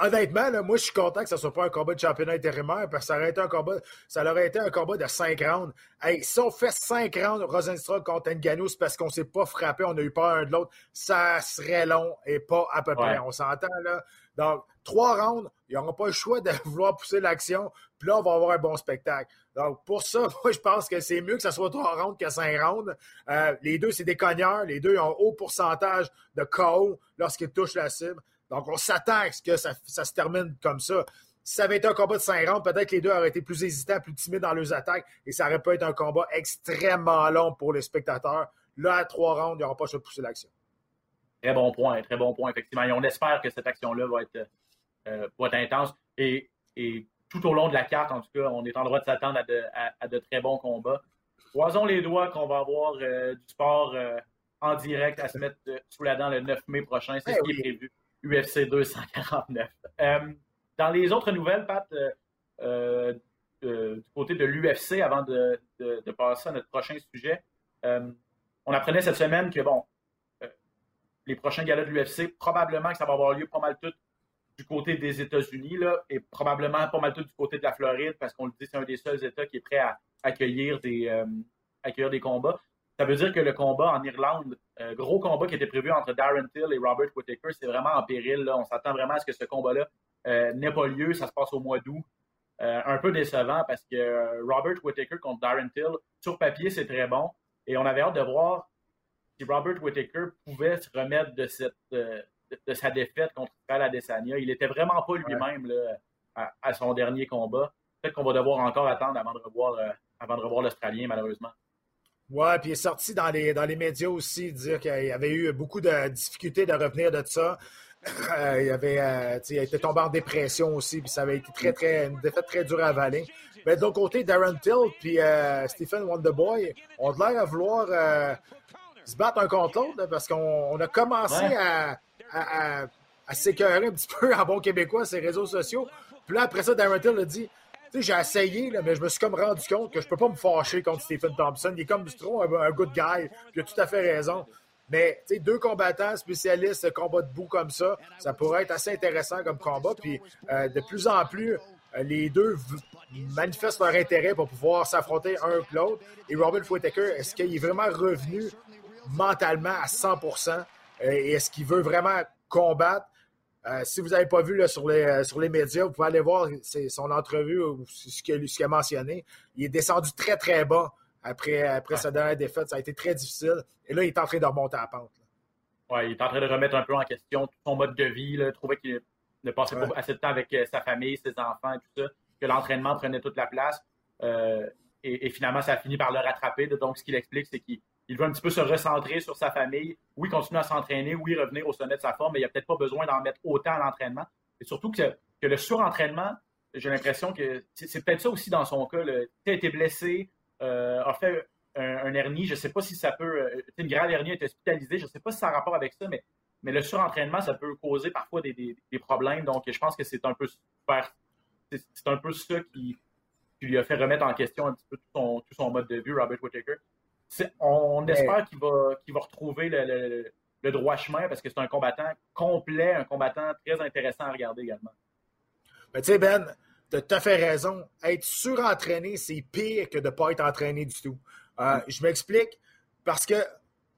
honnêtement, moi, je suis content que ce ne soit pas un combat de championnat intérimaire parce que ça aurait été un combat, ça aurait été un combat de 5 rounds. Hey, si on fait 5 rounds Rosenstruck contre Ngannou, c'est parce qu'on ne s'est pas frappé, on a eu peur un de l'autre. Ça serait long et pas à peu près. On s'entend, là. Donc, trois rounds, ils n'auront pas le choix de vouloir pousser l'action. Puis là, on va avoir un bon spectacle. Donc, pour ça, moi, je pense que c'est mieux que ce soit trois rounds que cinq rounds. Euh, les deux, c'est des cogneurs. Les deux ont haut pourcentage de KO lorsqu'ils touchent la cible. Donc, on s'attend à ce que ça, se termine comme ça. Si ça avait été un combat de cinq rounds, peut-être que les deux auraient été plus hésitants, plus timides dans leurs attaques et ça aurait pu être un combat extrêmement long pour les spectateurs. Là, à trois rounds, ils n'auront pas de pousser l'action. Très bon point, très bon point, effectivement. Et on espère que cette action-là va être, euh, intense. Et, tout au long de la carte, en tout cas, on est en droit de s'attendre à, de, très bons combats. Croisons les doigts qu'on va avoir euh, du sport euh, en direct à se mettre sous la dent le 9 mai prochain. C'est ce qui est prévu. UFC 249. dans les autres nouvelles, Pat, du côté de l'UFC, avant de, de, passer à notre prochain sujet, on apprenait cette semaine que, bon, les prochains galas de l'UFC, probablement que ça va avoir lieu pas mal tout du côté des États-Unis et probablement pas mal tout du côté de la Floride parce qu'on le dit, c'est un des seuls États qui est prêt à accueillir des, euh, accueillir des combats. Ça veut dire que le combat en Irlande, euh, gros combat qui était prévu entre Darren Till et Robert Whittaker, c'est vraiment en péril. On s'attend vraiment à ce que ce combat-là euh, n'ait pas lieu. Ça se passe au mois d'août. un peu décevant parce que Robert Whittaker contre Darren Till, sur papier, c'est très bon. Et on avait hâte de voir si Robert Whittaker pouvait se remettre de cette, euh, de, sa défaite contre Israël Adesanya. Il n'était vraiment pas lui-même à, à, son dernier combat. Peut-être qu'on va devoir encore attendre avant de revoir, avant de revoir l'Australien, malheureusement. Ouais, puis il est sorti dans les, dans les médias aussi, dire qu'il avait eu beaucoup de difficultés de revenir de ça. Euh, il, avait, euh, il a été tombé en dépression aussi, puis ça avait été très, très, une défaite très dure à avaler. Mais de l'autre côté, Darren Till puis euh, Stephen Wonderboy ont l'air à vouloir se battre un contre l'autre parce qu'on a commencé à, à, à, s'écœurer un petit peu en bon québécois ces réseaux sociaux. Puis là, après ça, Darren Till a dit j'ai essayé, là, mais je me suis comme rendu compte que je peux pas me fâcher contre Stephen Thompson. Il est comme trop un, un good guy. Puis il a tout à fait raison. Mais deux combattants spécialistes de combat debout comme ça, ça pourrait être assez intéressant comme combat. Puis euh, de plus en plus, euh, les deux manifestent leur intérêt pour pouvoir s'affronter un ou l'autre. Et Robin Whittaker, est-ce qu'il est vraiment revenu mentalement à 100% euh, et est-ce qu'il veut vraiment combattre? si vous n'avez pas vu là, sur, les, sur les médias, vous pouvez aller voir son entrevue ou ce qu'il a mentionné. Il est descendu très, très bas après, après sa dernière défaite. Ça a été très difficile. Et là, il est en train de remonter à la pente. Oui, il est en train de remettre un peu en question tout son mode de vie. Il trouvait qu'il ne passait pas assez de temps avec euh, sa famille, ses enfants et tout ça, que l'entraînement prenait toute la place. Euh, et, finalement, ça a fini par le rattraper. Donc, ce qu'il explique, c'est qu'il veut un petit peu se recentrer sur sa famille. Oui, continuer à s'entraîner, oui, revenir au sommet de sa forme, mais il n'y a peut-être pas besoin d'en mettre autant à l'entraînement. Et surtout que, que le surentraînement, j'ai l'impression que c'est peut-être ça aussi dans son cas. Il a été blessé, euh, a fait un, hernie. Je ne sais pas si ça peut. Euh, une grave hernie a été hospitalisée. Je ne sais pas si ça a rapport avec ça, mais, mais le surentraînement, ça peut causer parfois des, problèmes. Donc, je pense que c'est un peu C'est un peu ça qui, lui a fait remettre en question un petit peu tout son, mode de vue, Robert Whittaker. On, espère qu'il va, va retrouver le, droit chemin parce que c'est un combattant complet, un combattant très intéressant à regarder également. Ben, tu sais, Ben, tu as tout à fait raison. Être surentraîné, c'est pire que de ne pas être entraîné du tout. Euh, je m'explique. Parce que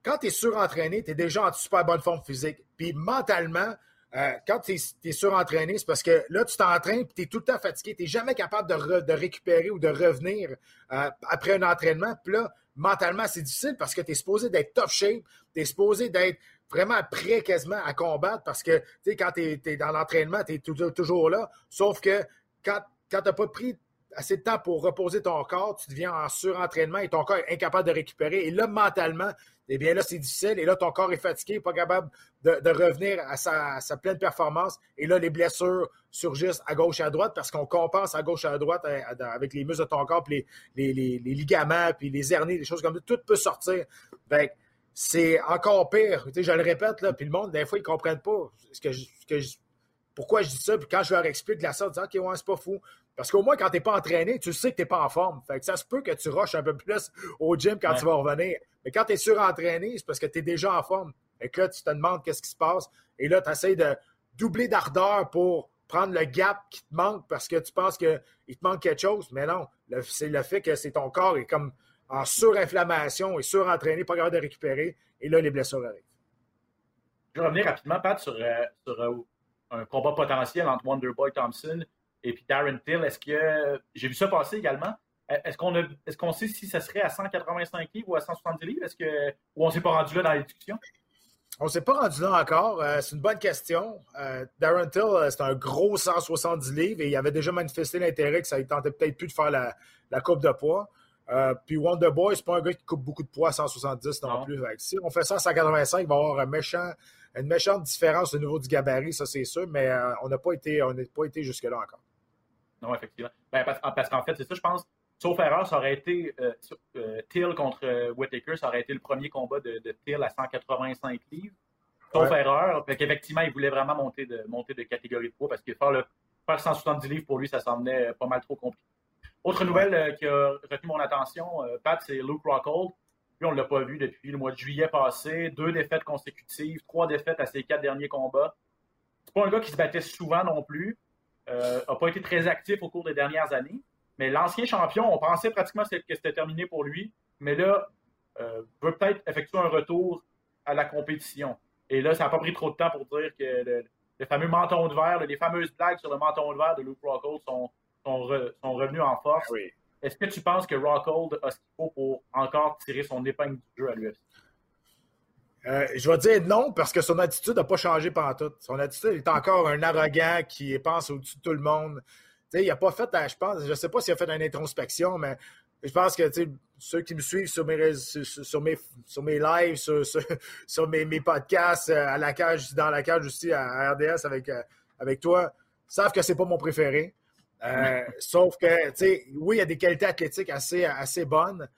quand tu es surentraîné, tu es déjà en super bonne forme physique. Puis mentalement, euh, quand tu es, surentraîné, c'est parce que là, tu t'entraînes et tu es tout le temps fatigué. Tu n'es jamais capable de, récupérer ou de revenir euh, après un entraînement. Puis là, mentalement, c'est difficile parce que tu es supposé d'être top shape, tu es supposé d'être vraiment prêt quasiment à combattre parce que quand tu es, dans l'entraînement, tu es toujours là. Sauf que quand, quand tu n'as pas pris assez de temps pour reposer ton corps, tu deviens en surentraînement et ton corps est incapable de récupérer. Et là, mentalement, eh bien là, c'est difficile. Et là, ton corps est fatigué, pas capable de, revenir à sa, pleine performance. Et là, les blessures surgissent à gauche et à droite parce qu'on compense à gauche et à droite euh, avec les muscles de ton corps, puis les, ligaments, puis les hernies, des choses comme ça. Tout peut sortir. c'est encore pire. je le répète, là, puis le monde, des fois, ils ne comprennent pas ce que que pourquoi je dis ça. Puis quand je leur explique la sorte, ils disent OK, ouais, c'est pas fou. Parce qu'au moins, quand tu n'es pas entraîné, tu sais que tu n'es pas en forme. Fait que ça se peut que tu rushes un peu plus au gym quand tu vas revenir. Mais quand tu es surentraîné, c'est parce que tu es déjà en forme. Et que là, tu te demandes qu'est-ce qui se passe. Et là, tu essaies de doubler d'ardeur pour prendre le gap qui te manque parce que tu penses qu'il te manque quelque chose. Mais non, c'est le fait que c'est ton corps est comme en surinflammation et surentraîné, pas capable de récupérer. Et là, les blessures arrivent. Je vais revenir rapidement, Pat, sur, euh, euh, un combat potentiel entre Wonderboy Thompson et puis Darren Till. Est-ce que j'ai vu ça passer également? Est-ce qu'on est qu'on sait si ça serait à 185 livres ou à 170 livres? Est-ce que ou on s'est pas rendu là dans discussions? On s'est pas rendu là encore. Euh, c'est une bonne question. Euh, Darren Till, euh, c'est un gros 170 livres et il avait déjà manifesté l'intérêt que ça ne tentait peut-être plus de faire la, la coupe de poids. puis Wonderboy, c'est pas un gars qui coupe beaucoup de poids à 170 non, plus. Si on fait ça à 185, il va y avoir un méchant, une méchante différence au niveau du gabarit, ça c'est sûr, mais on n'a pas été, on n'a pas été jusque-là encore. Non, effectivement. Ben, parce, qu'en fait, c'est ça, je pense. Sauf erreur, ça aurait été euh, euh, Till contre euh, Whitaker, ça aurait été le premier combat de, de Till à 185 livres. Sauf erreur, fait qu'effectivement, il voulait vraiment monter de, monter de catégorie de poids parce que faire, le, faire 170 livres pour lui, ça semblait pas mal trop compliqué. Autre nouvelle qui a retenu mon attention, Pat, c'est Luke Rockhold. On ne l'a pas vu depuis le mois de juillet passé. Deux défaites consécutives, trois défaites à ses quatre derniers combats. C'est pas un gars qui se battait souvent non plus euh, pas été très actif au cours des dernières années. Mais l'ancien champion, on pensait pratiquement que c'était terminé pour lui. Mais là, euh, veut peut-être effectuer un retour à la compétition. Et là, ça n'a pas pris trop de temps pour dire que le, fameux menton de verre, les fameuses blagues sur le menton de verre de Luke Rockhold sont, sont, revenus en force. Est-ce que tu penses que Rockhold a ce qu'il faut pour encore tirer son épingle du jeu à l'UFC? Euh, je vais dire non parce que son attitude n'a pas changé pendant tout. Son attitude est encore un arrogant qui pense au-dessus de tout le monde. il n'a pas fait, je pense, je ne sais pas s'il a fait une introspection, mais je pense que ceux qui me suivent sur mes, sur, mes, sur mes lives, sur, mes, mes, podcasts, euh, à la cage, dans la cage aussi à RDS avec, euh, avec toi, savent que c'est pas mon préféré. Sauf que, oui, il y a des qualités athlétiques assez, assez bonnes,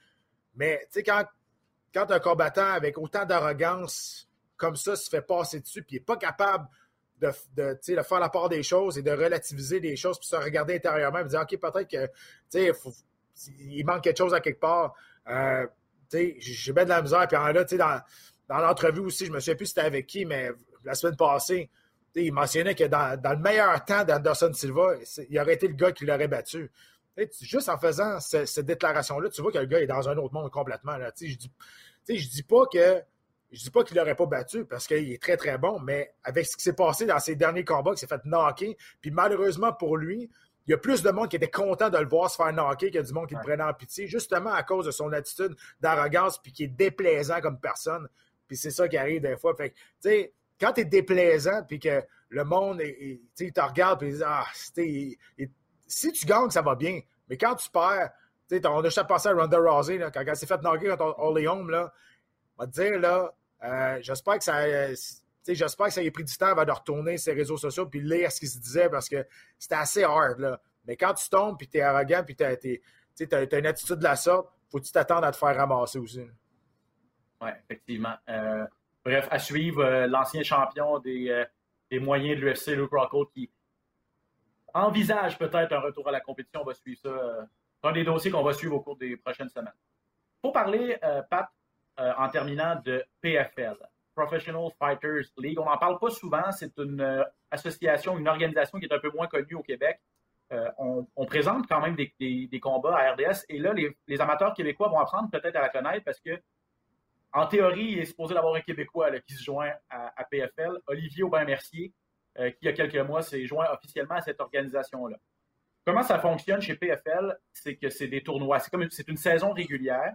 mais quand quand un combattant avec autant d'arrogance comme ça se fait passer dessus, puis il n'est pas capable de, de, faire la part des choses et de relativiser les choses, puis se regarder intérieurement et dire OK, peut-être que il manque quelque chose à quelque part. Euh, j'ai bien de la misère. Puis là, dans, dans l'entrevue aussi, je me souviens plus c'était avec qui, mais la semaine passée, il mentionnait que dans, le meilleur temps d'Anderson Silva, il aurait été le gars qui l'aurait battu. juste en faisant cette déclaration-là, tu vois que le gars est dans un autre monde complètement. Là. Je dis, je dis pas que je dis pas qu'il l'aurait pas battu parce qu'il est très, très bon, mais avec ce qui s'est passé dans ses derniers combats, il s'est fait knocker, puis malheureusement pour lui, il y a plus de monde qui était content de le voir se faire knocker que du monde qui le prenait en pitié, justement à cause de son attitude d'arrogance, puis qui est déplaisant comme personne. Puis c'est ça qui arrive des fois. Fait tu sais, quand tu es déplaisant, puis que le monde, te regarde, puis ah, si tu gagnes, ça va bien. Mais quand tu perds, on a déjà passé à Ronda Rousey, là, quand elle s'est fait knocker contre Oleum, là, on va te dire, là, euh, j'espère que ça. j'espère que ça ait pris du temps avant de retourner ses réseaux sociaux puis lire ce qu'il se disait parce que c'était assez hard. Là. Mais quand tu tombes puis tu es arrogant puis tu as, une attitude de la sorte, faut que tu t'attendre à te faire ramasser aussi. Oui, effectivement. Euh, bref, à suivre euh, l'ancien champion des, des, moyens de l'UFC, Luke Rockhold, qui envisage peut-être un retour à la compétition. On va suivre ça un des dossiers qu'on va suivre au cours des prochaines semaines. Pour parler, euh, Pat, euh, en terminant de PFL, Professional Fighters League, on n'en parle pas souvent. C'est une euh, association, une organisation qui est un peu moins connue au Québec. On, présente quand même des, combats à RDS et là, les, amateurs québécois vont apprendre peut-être à la connaître parce que, en théorie, il est supposé d'avoir un Québécois qui se joint à, PFL, Olivier Aubin-Mercier, qui, il y a quelques mois, s'est joint officiellement à cette organisation-là. Comment ça fonctionne chez PFL? C'est que c'est des tournois. C'est comme c'est une saison régulière.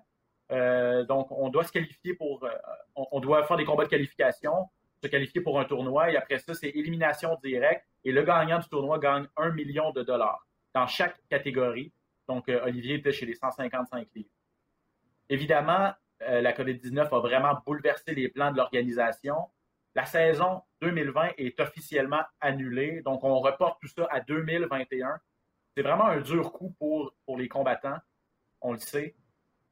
Euh, donc, on doit se qualifier pour. Euh, on, doit faire des combats de qualification, se qualifier pour un tournoi. Et après ça, c'est élimination directe. Et le gagnant du tournoi gagne un million de dollars dans chaque catégorie. Donc, euh, Olivier était chez les 155 livres. Évidemment, la COVID-19 a vraiment bouleversé les plans de l'organisation. La saison 2020 est officiellement annulée. Donc, on reporte tout ça à 2021 c'est vraiment un dur coup pour, pour les combattants, on le sait.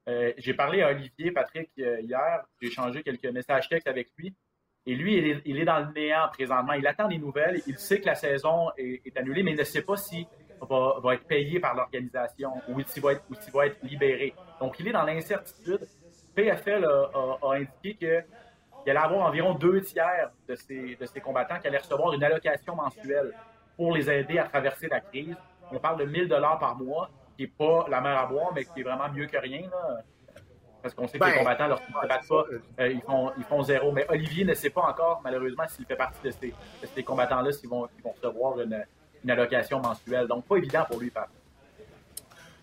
Euh, j'ai parlé à Olivier Patrick euh, hier, j'ai échangé quelques messages textes avec lui. Et lui, il est, dans le néant présentement. Il attend des nouvelles. Il sait que la saison est, annulée, mais il ne sait pas s'il va, va, être payé par l'organisation ou s'il va, va, être libéré. Donc, il est dans l'incertitude. PFL a, indiqué qu'il allait avoir environ deux tiers de ses, de ses combattants qui allaient recevoir une allocation mensuelle pour les aider à traverser la crise on parle de 1000 dollars par mois, qui n'est pas la mer à boire, mais qui est vraiment mieux que rien. Parce qu'on sait que les ben, combattants, lorsqu'ils ne se battent pas, euh, ils, font, ils font zéro. Mais Olivier ne sait pas encore, malheureusement, s'il fait partie de ces, combattants-là, s'ils vont, vont, recevoir une, allocation mensuelle. Donc, pas évident pour lui, faire.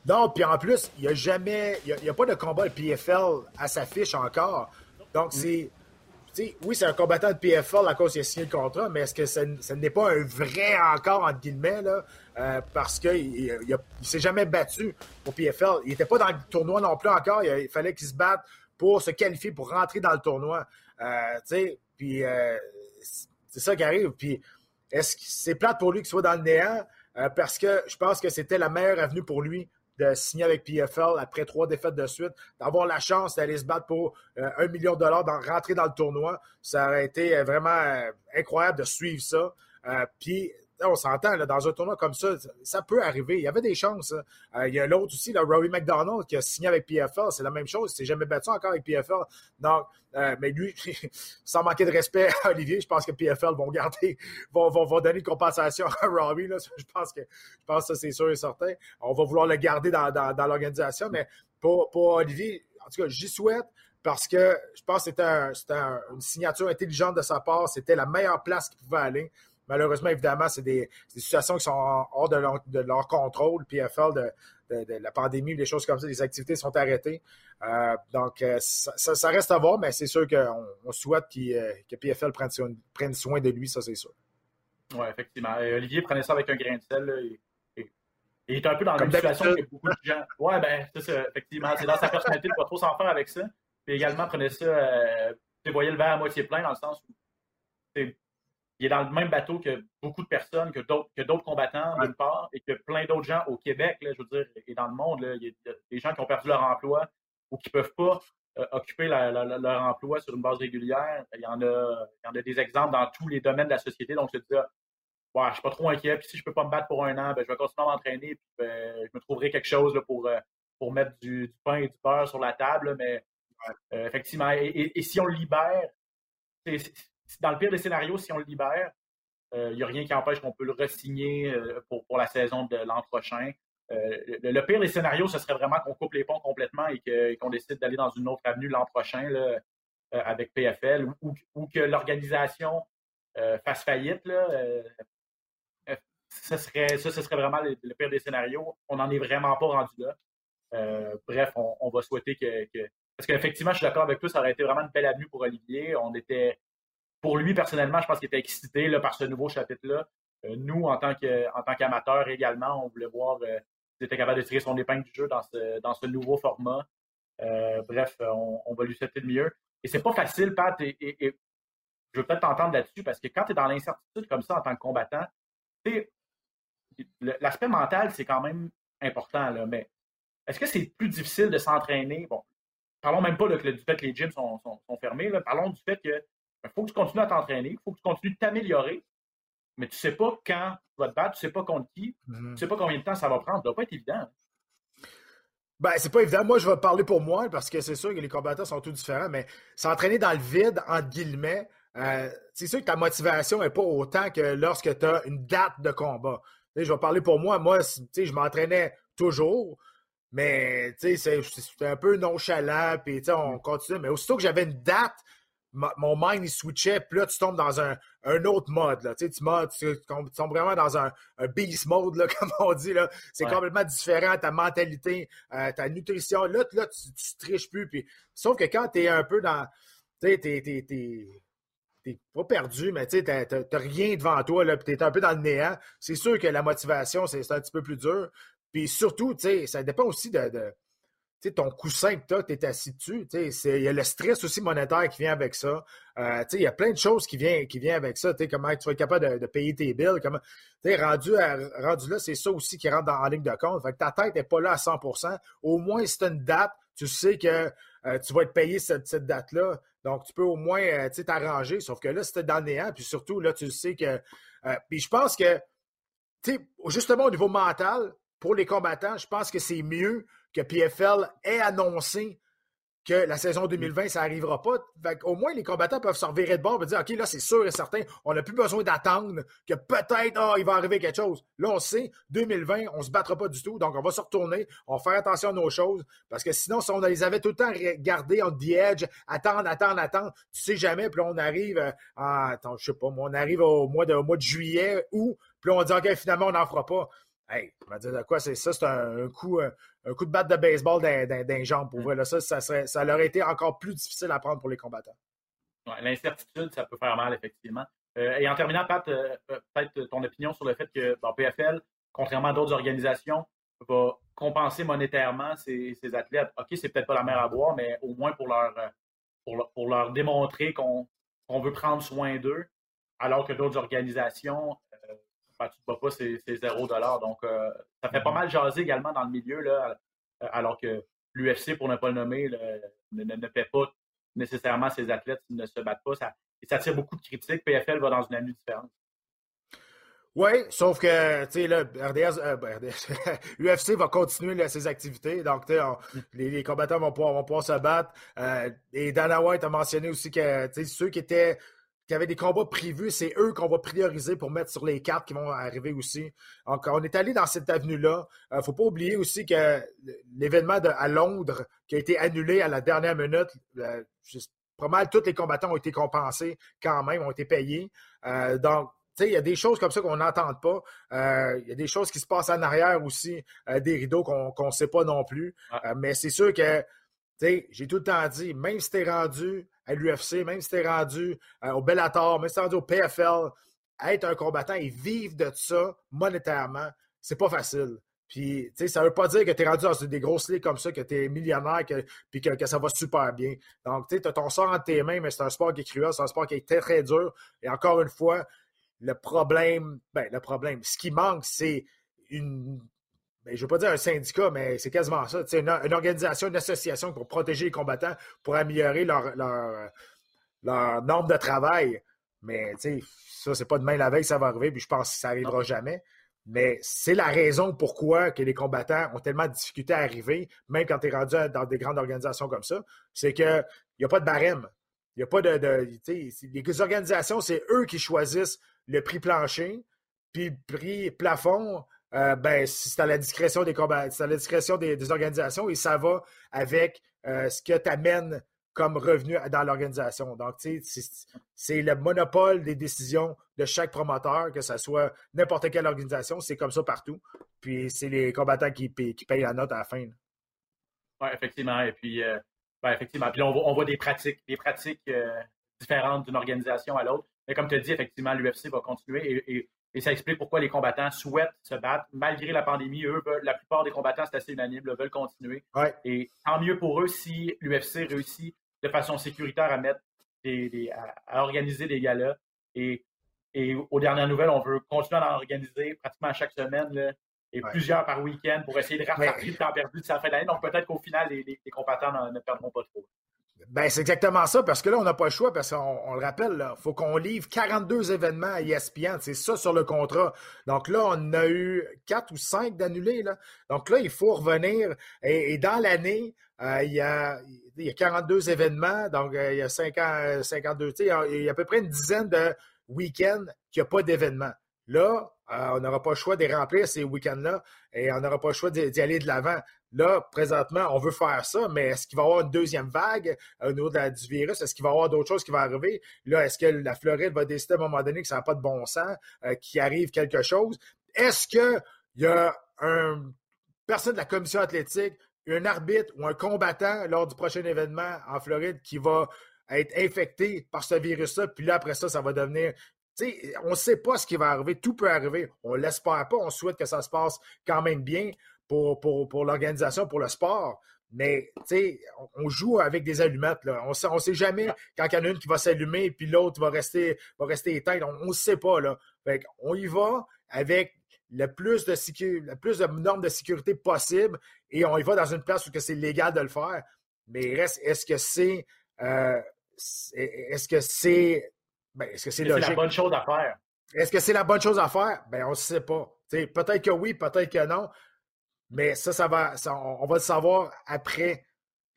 Non, puis en plus, il n'y a jamais, il n'y a, pas de combat de PFL à sa fiche encore. Donc, mm. c'est oui, c'est un combattant de PFL à cause qu'il a signé le contrat, mais est-ce que ce, n'est pas un vrai encore, entre guillemets, là, euh, parce qu'il ne s'est jamais battu pour PFL. Il n'était pas dans le tournoi non plus encore. Il, fallait qu'il se batte pour se qualifier, pour rentrer dans le tournoi. Euh, puis euh, c'est ça qui arrive. Puis est-ce que c'est plate pour lui qu'il soit dans le néant? parce que je pense que c'était la meilleure avenue pour lui de signer avec PFL après trois défaites de suite, d'avoir la chance d'aller se battre pour euh, un million de dollars, d'en rentrer dans le tournoi. Ça aurait été euh, vraiment euh, incroyable de suivre ça. puis on s'entend, dans un tournoi comme ça, ça peut arriver. Il y avait des chances. Hein. il y a l'autre aussi, là, Rory McDonald, qui a signé avec PFL. C'est la même chose. Il s'est jamais battu encore avec PFL. Donc, mais lui, sans manquer de respect à Olivier, je pense que PFL vont garder, vont, vont, donner une compensation à Rory. Là. Je pense que je pense que ça, c'est sûr et certain. On va vouloir le garder dans, l'organisation. Mais pour, pour Olivier, en tout cas, j'y souhaite parce que je pense que c'était une signature intelligente de sa part. C'était la meilleure place qu'il pouvait aller. Malheureusement, évidemment, c'est des, situations qui sont hors de leur, contrôle, PFL, de, de, la pandémie, des choses comme ça, les activités sont arrêtées. donc, ça, reste à voir, mais c'est sûr qu'on souhaite que PFL prenne, soin de lui, ça c'est sûr. Oui, effectivement. Olivier prenait ça avec un grain de sel. Il est un peu dans la même situation que beaucoup de gens. Ouais, ben, c'est ça, effectivement. C'est dans sa personnalité de ne pas trop s'en faire avec ça. Puis également, prenez ça, euh, voyez le verre à moitié plein, dans le sens où il est dans le même bateau que beaucoup de personnes, que d'autres combattants, d'une part, et que plein d'autres gens au Québec, là, je veux dire, et dans le monde. Là, il y a des gens qui ont perdu leur emploi ou qui ne peuvent pas euh, occuper leur emploi sur une base régulière. Il y, en a, il y en a des exemples dans tous les domaines de la société. Donc, je dis, ouais, je ne suis pas trop inquiet. Puis si je ne peux pas me battre pour un an, ben, je vais continuer à m'entraîner. Puis ben, je me trouverai quelque chose là, pour, euh, pour mettre du, pain et du beurre sur la table. mais euh, effectivement, et, si on le libère, dans le pire des scénarios, si on le libère, euh, il n'y a rien qui empêche qu'on peut le resigner pour, pour la saison de l'an prochain. Le, pire des scénarios, ce serait vraiment qu'on coupe les ponts complètement et qu'on décide d'aller dans une autre avenue l'an prochain là, avec PFL ou, que l'organisation fasse faillite. Là, ce serait, ça, ce serait vraiment le, pire des scénarios. On n'en est vraiment pas rendu là. Euh, bref, on, va souhaiter que. Parce qu'effectivement, je suis d'accord avec toi, ça aurait été vraiment une belle avenue pour Olivier. On était. Pour lui, personnellement, je pense qu'il était excité là, par ce nouveau chapitre-là. Euh, nous, en tant qu'amateurs également, on voulait voir euh, s'il était capable de tirer son épingle du jeu dans ce, dans ce nouveau format. bref, on, va lui souhaiter de mieux. Et c'est pas facile, Pat, et, je veux peut-être t'entendre là-dessus, parce que quand tu es dans l'incertitude comme ça en tant que combattant, l'aspect mental, c'est quand même important, mais est-ce que c'est plus difficile de s'entraîner? Bon, parlons même pas du fait que les gyms sont, fermés, parlons du fait que il faut que tu continues à t'entraîner, il faut que tu continues de t'améliorer, mais tu ne sais pas quand tu vas te battre, tu ne sais pas contre qui, tu ne sais pas combien de temps ça va prendre. Ça ne doit pas être évident. Hein. Ben, c'est pas évident. Moi, je vais parler pour moi parce que c'est sûr que les combattants sont tous différents, mais s'entraîner dans le vide, entre guillemets, euh, c'est sûr que ta motivation n'est pas autant que lorsque tu as une date de combat je vais parler pour moi. Moi, je m'entraînais toujours, mais c'était un peu nonchalant, puis on continue. Mais aussitôt que j'avais une date, mon mind il switchait, puis là, tu tombes dans un, autre mode. Là. Tu, tu, tombes vraiment dans un, beast mode, là, comme on dit. C'est complètement différent, ta mentalité, euh, ta nutrition. Là, là tu, tu triches plus. Puis, sauf que quand tu es un peu dans. Tu sais, t'es t'es pas perdu, mais tu n'as rien devant toi, là, puis t'es un peu dans le néant. C'est sûr que la motivation, c'est un petit peu plus dur. Puis surtout, ça dépend aussi de, de ton coussin que tu es assis dessus. Il y a le stress aussi monétaire qui vient avec ça. Euh, il y a plein de choses qui viennent qui vient avec ça. Comment tu vas être capable de, payer tes bills. Comment, rendu, rendu là, c'est ça aussi qui rentre en ligne de compte. Fait ta tête n'est pas là à 100% Au moins, as une date, tu sais que euh, tu vas être payé cette, date-là. Donc, tu peux au moins euh, t'arranger. Sauf que là, c'était dans le néant. Puis surtout, là, tu sais que. Puis je pense que, justement, au niveau mental, pour les combattants, je pense que c'est mieux que PFL ait annoncé que la saison 2020, mm. ça n'arrivera pas. Au moins, les combattants peuvent se revirer de bord et dire OK, là, c'est sûr et certain, on n'a plus besoin d'attendre que peut-être oh, il va arriver quelque chose. Là, on sait, 2020, on ne se battra pas du tout. Donc, on va se retourner, on va faire attention à nos choses. Parce que sinon, si on les avait tout le temps gardés on the edge, attendre, attendre, attendre, tu sais jamais, puis là, on arrive euh, en, attends, je sais pas, on arrive au mois de, au mois de juillet ou puis là, on dit OK, finalement, on n'en fera pas. Hey, on va dire de quoi c'est ça? C'est un, coup, un, coup de batte de baseball d'un jambe pour mm. ça, ça, serait, ça aurait été encore plus difficile à prendre pour les combattants. L'incertitude, ça peut faire mal, effectivement. Euh, et en terminant, Pat, euh, euh, peut-être ton opinion sur le fait que PFL, contrairement à d'autres organisations, va compenser monétairement ces, athlètes. OK, c'est peut-être pas la mer à boire, mais au moins pour leur, pour, leur démontrer qu'on veut prendre soin d'eux, alors que d'autres organisations ben, tu ne te pas, c'est 0 Donc, euh, ça fait pas mm-hmm. mal jaser également dans le milieu, là, euh, alors que l'UFC, pour ne pas le nommer, ne, ne, paie pas nécessairement ses athlètes ne se battent pas. Ça, et ça tire beaucoup de critiques. PFL va dans une année différente. Oui, sauf que, tu sais, là, RDS, UFC euh, va continuer ses activités. Donc, mm. les, les, combattants vont pouvoir, vont pouvoir se battre. et Dana White a mentionné aussi que, ceux qui étaient qui avaient des combats prévus, c'est eux qu'on va prioriser pour mettre sur les cartes qui vont arriver aussi. Donc, on est allé dans cette avenue-là. Il euh, ne faut pas oublier aussi que l'événement à Londres qui a été annulé à la dernière minute, euh, pas mal tous les combattants ont été compensés quand même, ont été payés. Euh, donc, il y a des choses comme ça qu'on n'entend pas. Euh, il y a des choses qui se passent en arrière aussi, euh, des rideaux qu'on ne sait pas non plus. mais c'est sûr que, j'ai tout le temps dit, même si tu es rendu à l'UFC, même si tu es rendu au Bellator, même si tu es rendu au PFL, être un combattant et vivre de ça monétairement, c'est pas facile. Puis, tu sais, ça veut pas dire que tu es rendu dans des grosses ligues comme ça, que tu es millionnaire, que, puis que, ça va super bien. Donc, tu sais, tu as ton sort entre tes mains, mais c'est un sport qui est cruel, c'est un sport qui est très, très dur. Et encore une fois, le problème, ben, le problème, ce qui manque, c'est une, ben, je veux pas dire un syndicat, mais c'est quasiment ça. Une, une, organisation, une association pour protéger les combattants, pour améliorer leur, leur, leur norme de travail. Mais, ça, c'est pas demain la veille, ça va arriver, puis je pense que ça arrivera jamais. Mais c'est la raison pourquoi que les combattants ont tellement de difficultés à arriver, même quand tu es rendu dans des grandes organisations comme ça. C'est qu'il n'y a pas de barème. Il n'y a pas de. les organisations, c'est eux qui choisissent le prix plancher, puis le prix plafond. Euh, ben, c'est à la discrétion des à la discrétion des, organisations et ça va avec euh, ce que tu amènes comme revenu dans l'organisation. Donc, tu sais, c'est le monopole des décisions de chaque promoteur, que ce soit n'importe quelle organisation, c'est comme ça partout. Puis c'est les combattants qui, payent la note à la fin. Oui, effectivement. Et puis, euh, ben, effectivement. Puis là, on voit, des pratiques, des pratiques différentes d'une organisation à l'autre. Mais comme tu as dit, effectivement, l'UFC va continuer et, ça explique pourquoi les combattants souhaitent se battre malgré la pandémie. Eux, la plupart des combattants, c'est assez unanime, veulent continuer. Et tant mieux pour eux si l'UFC réussit de façon sécuritaire à mettre des, à, organiser des galas. Et, et aux dernières nouvelles, on veut continuer à en organiser pratiquement chaque semaine et plusieurs par week-end pour essayer de rattraper le temps perdu de sa fin d'année. Donc peut-être qu'au final, les, les, combattants ne perdront pas trop. Ben, c'est exactement ça, parce que là, on n'a pas le choix, parce qu'on le rappelle, il faut qu'on livre 42 événements à ESPN. C'est ça sur le contrat. Donc là, on a eu 4 ou 5 d'annulés. Donc là, il faut revenir. Et, dans l'année, euh, il, y a, il y a 42 événements, donc euh, il y a 50, 52. Il y, a, il y a à peu près une dizaine de week-ends qu'il n'y a pas d'événements. Là, euh, on n'aura pas le choix de remplir ces week-ends-là et on n'aura pas le choix d'y aller de l'avant. Là, présentement, on veut faire ça, mais est-ce qu'il va y avoir une deuxième vague au niveau du virus? Est-ce qu'il va y avoir d'autres choses qui vont arriver? Là, est-ce que la Floride va décider à un moment donné que ça n'a pas de bon sens, euh, qu'il arrive quelque chose? Est-ce qu'il y a un personne de la commission athlétique, un arbitre ou un combattant lors du prochain événement en Floride qui va être infecté par ce virus-là, puis là, après ça, ça va devenir on ne sait pas ce qui va arriver. Tout peut arriver. On ne l'espère pas. On souhaite que ça se passe quand même bien pour, pour, l'organisation, pour le sport. Mais, on joue avec des allumettes. Là. On ne sait, jamais quand il y en a une qui va s'allumer puis l'autre va rester, va rester éteinte. On ne sait pas. Là. on y va avec le plus de le plus de normes de sécurité possible et on y va dans une place où c'est légal de le faire. Mais reste, est-ce que c'est euh, est-ce que c'est ben, est-ce que c'est la bonne chose à faire? Est-ce que c'est la bonne chose à faire? Ben, on ne sait pas. peut-être que oui, peut-être que non. Mais ça, ça va, on, va le savoir après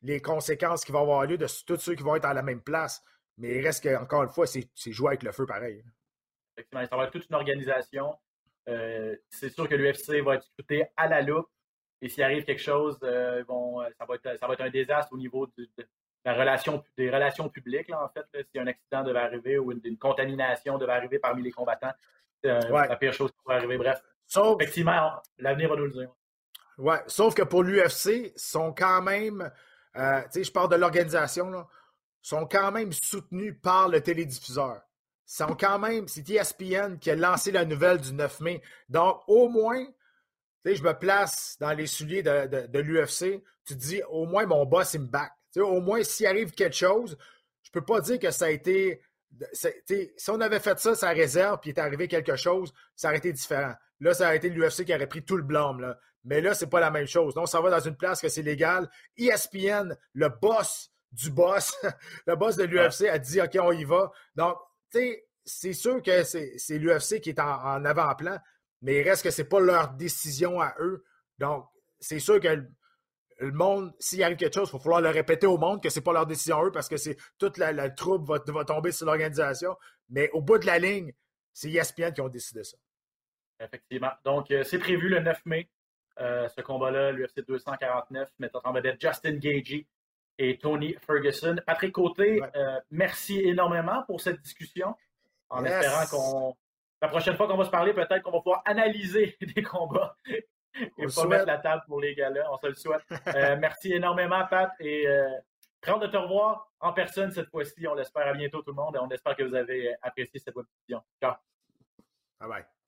les conséquences qui vont avoir lieu de tous ceux qui vont être à la même place. Mais il reste qu'encore une fois, c'est jouer avec le feu pareil. Effectivement, ça va être toute une organisation. Euh, c'est sûr que l'UFC va être scruté à la loupe. Et s'il arrive quelque chose, euh, ça, va être, ça va être un désastre au niveau de, la relation, des relations publiques, là, en fait. si un accident devait arriver ou une, contamination devait arriver parmi les combattants, c'est euh, la pire chose qui pourrait arriver. Bref, effectivement, l'avenir va nous le dire. Ouais, sauf que pour l'UFC, sont quand même, euh, tu sais, je parle de l'organisation, sont quand même soutenus par le télédiffuseur. Sont quand même, c'est ESPN qui a lancé la nouvelle du 9 mai. Donc, au moins, tu sais, je me place dans les souliers de, de, l'UFC. Tu te dis, au moins, mon boss, il me back au moins, s'il arrive quelque chose, je peux pas dire que ça a été. Si on avait fait ça, ça réserve, puis il est arrivé quelque chose, ça aurait été différent. Là, ça aurait été l'UFC qui aurait pris tout le blâme. Là. Mais là, c'est pas la même chose. Donc, ça va dans une place que c'est légal. ESPN, le boss du boss, le boss de l'UFC, a dit OK, on y va. Donc, tu sais, c'est sûr que c'est l'UFC qui est en, en avant-plan, mais il reste que c'est pas leur décision à eux. Donc, c'est sûr que le monde, s'il arrive quelque chose, il va falloir le répéter au monde que c'est pas leur décision eux parce que c'est toute la, troupe va, tomber sur l'organisation. Mais au bout de la ligne, c'est ESPN qui ont décidé ça. Effectivement. Donc, euh, c'est prévu le 9 mai, euh, ce combat-là, l'UFC 249, mettant en vedette Justin Gagey et Tony Ferguson. Patrick Côté, euh, merci énormément pour cette discussion, en espérant la prochaine fois qu'on va se parler, peut-être qu'on va pouvoir analyser des combats et pas mettre la table pour les gars-là. On se le souhaite. Euh, merci énormément, Pat. Et euh, de te revoir en personne cette fois-ci. On l'espère à bientôt, tout le monde. Et on espère que vous avez apprécié cette webvision. Ciao. Bye bye.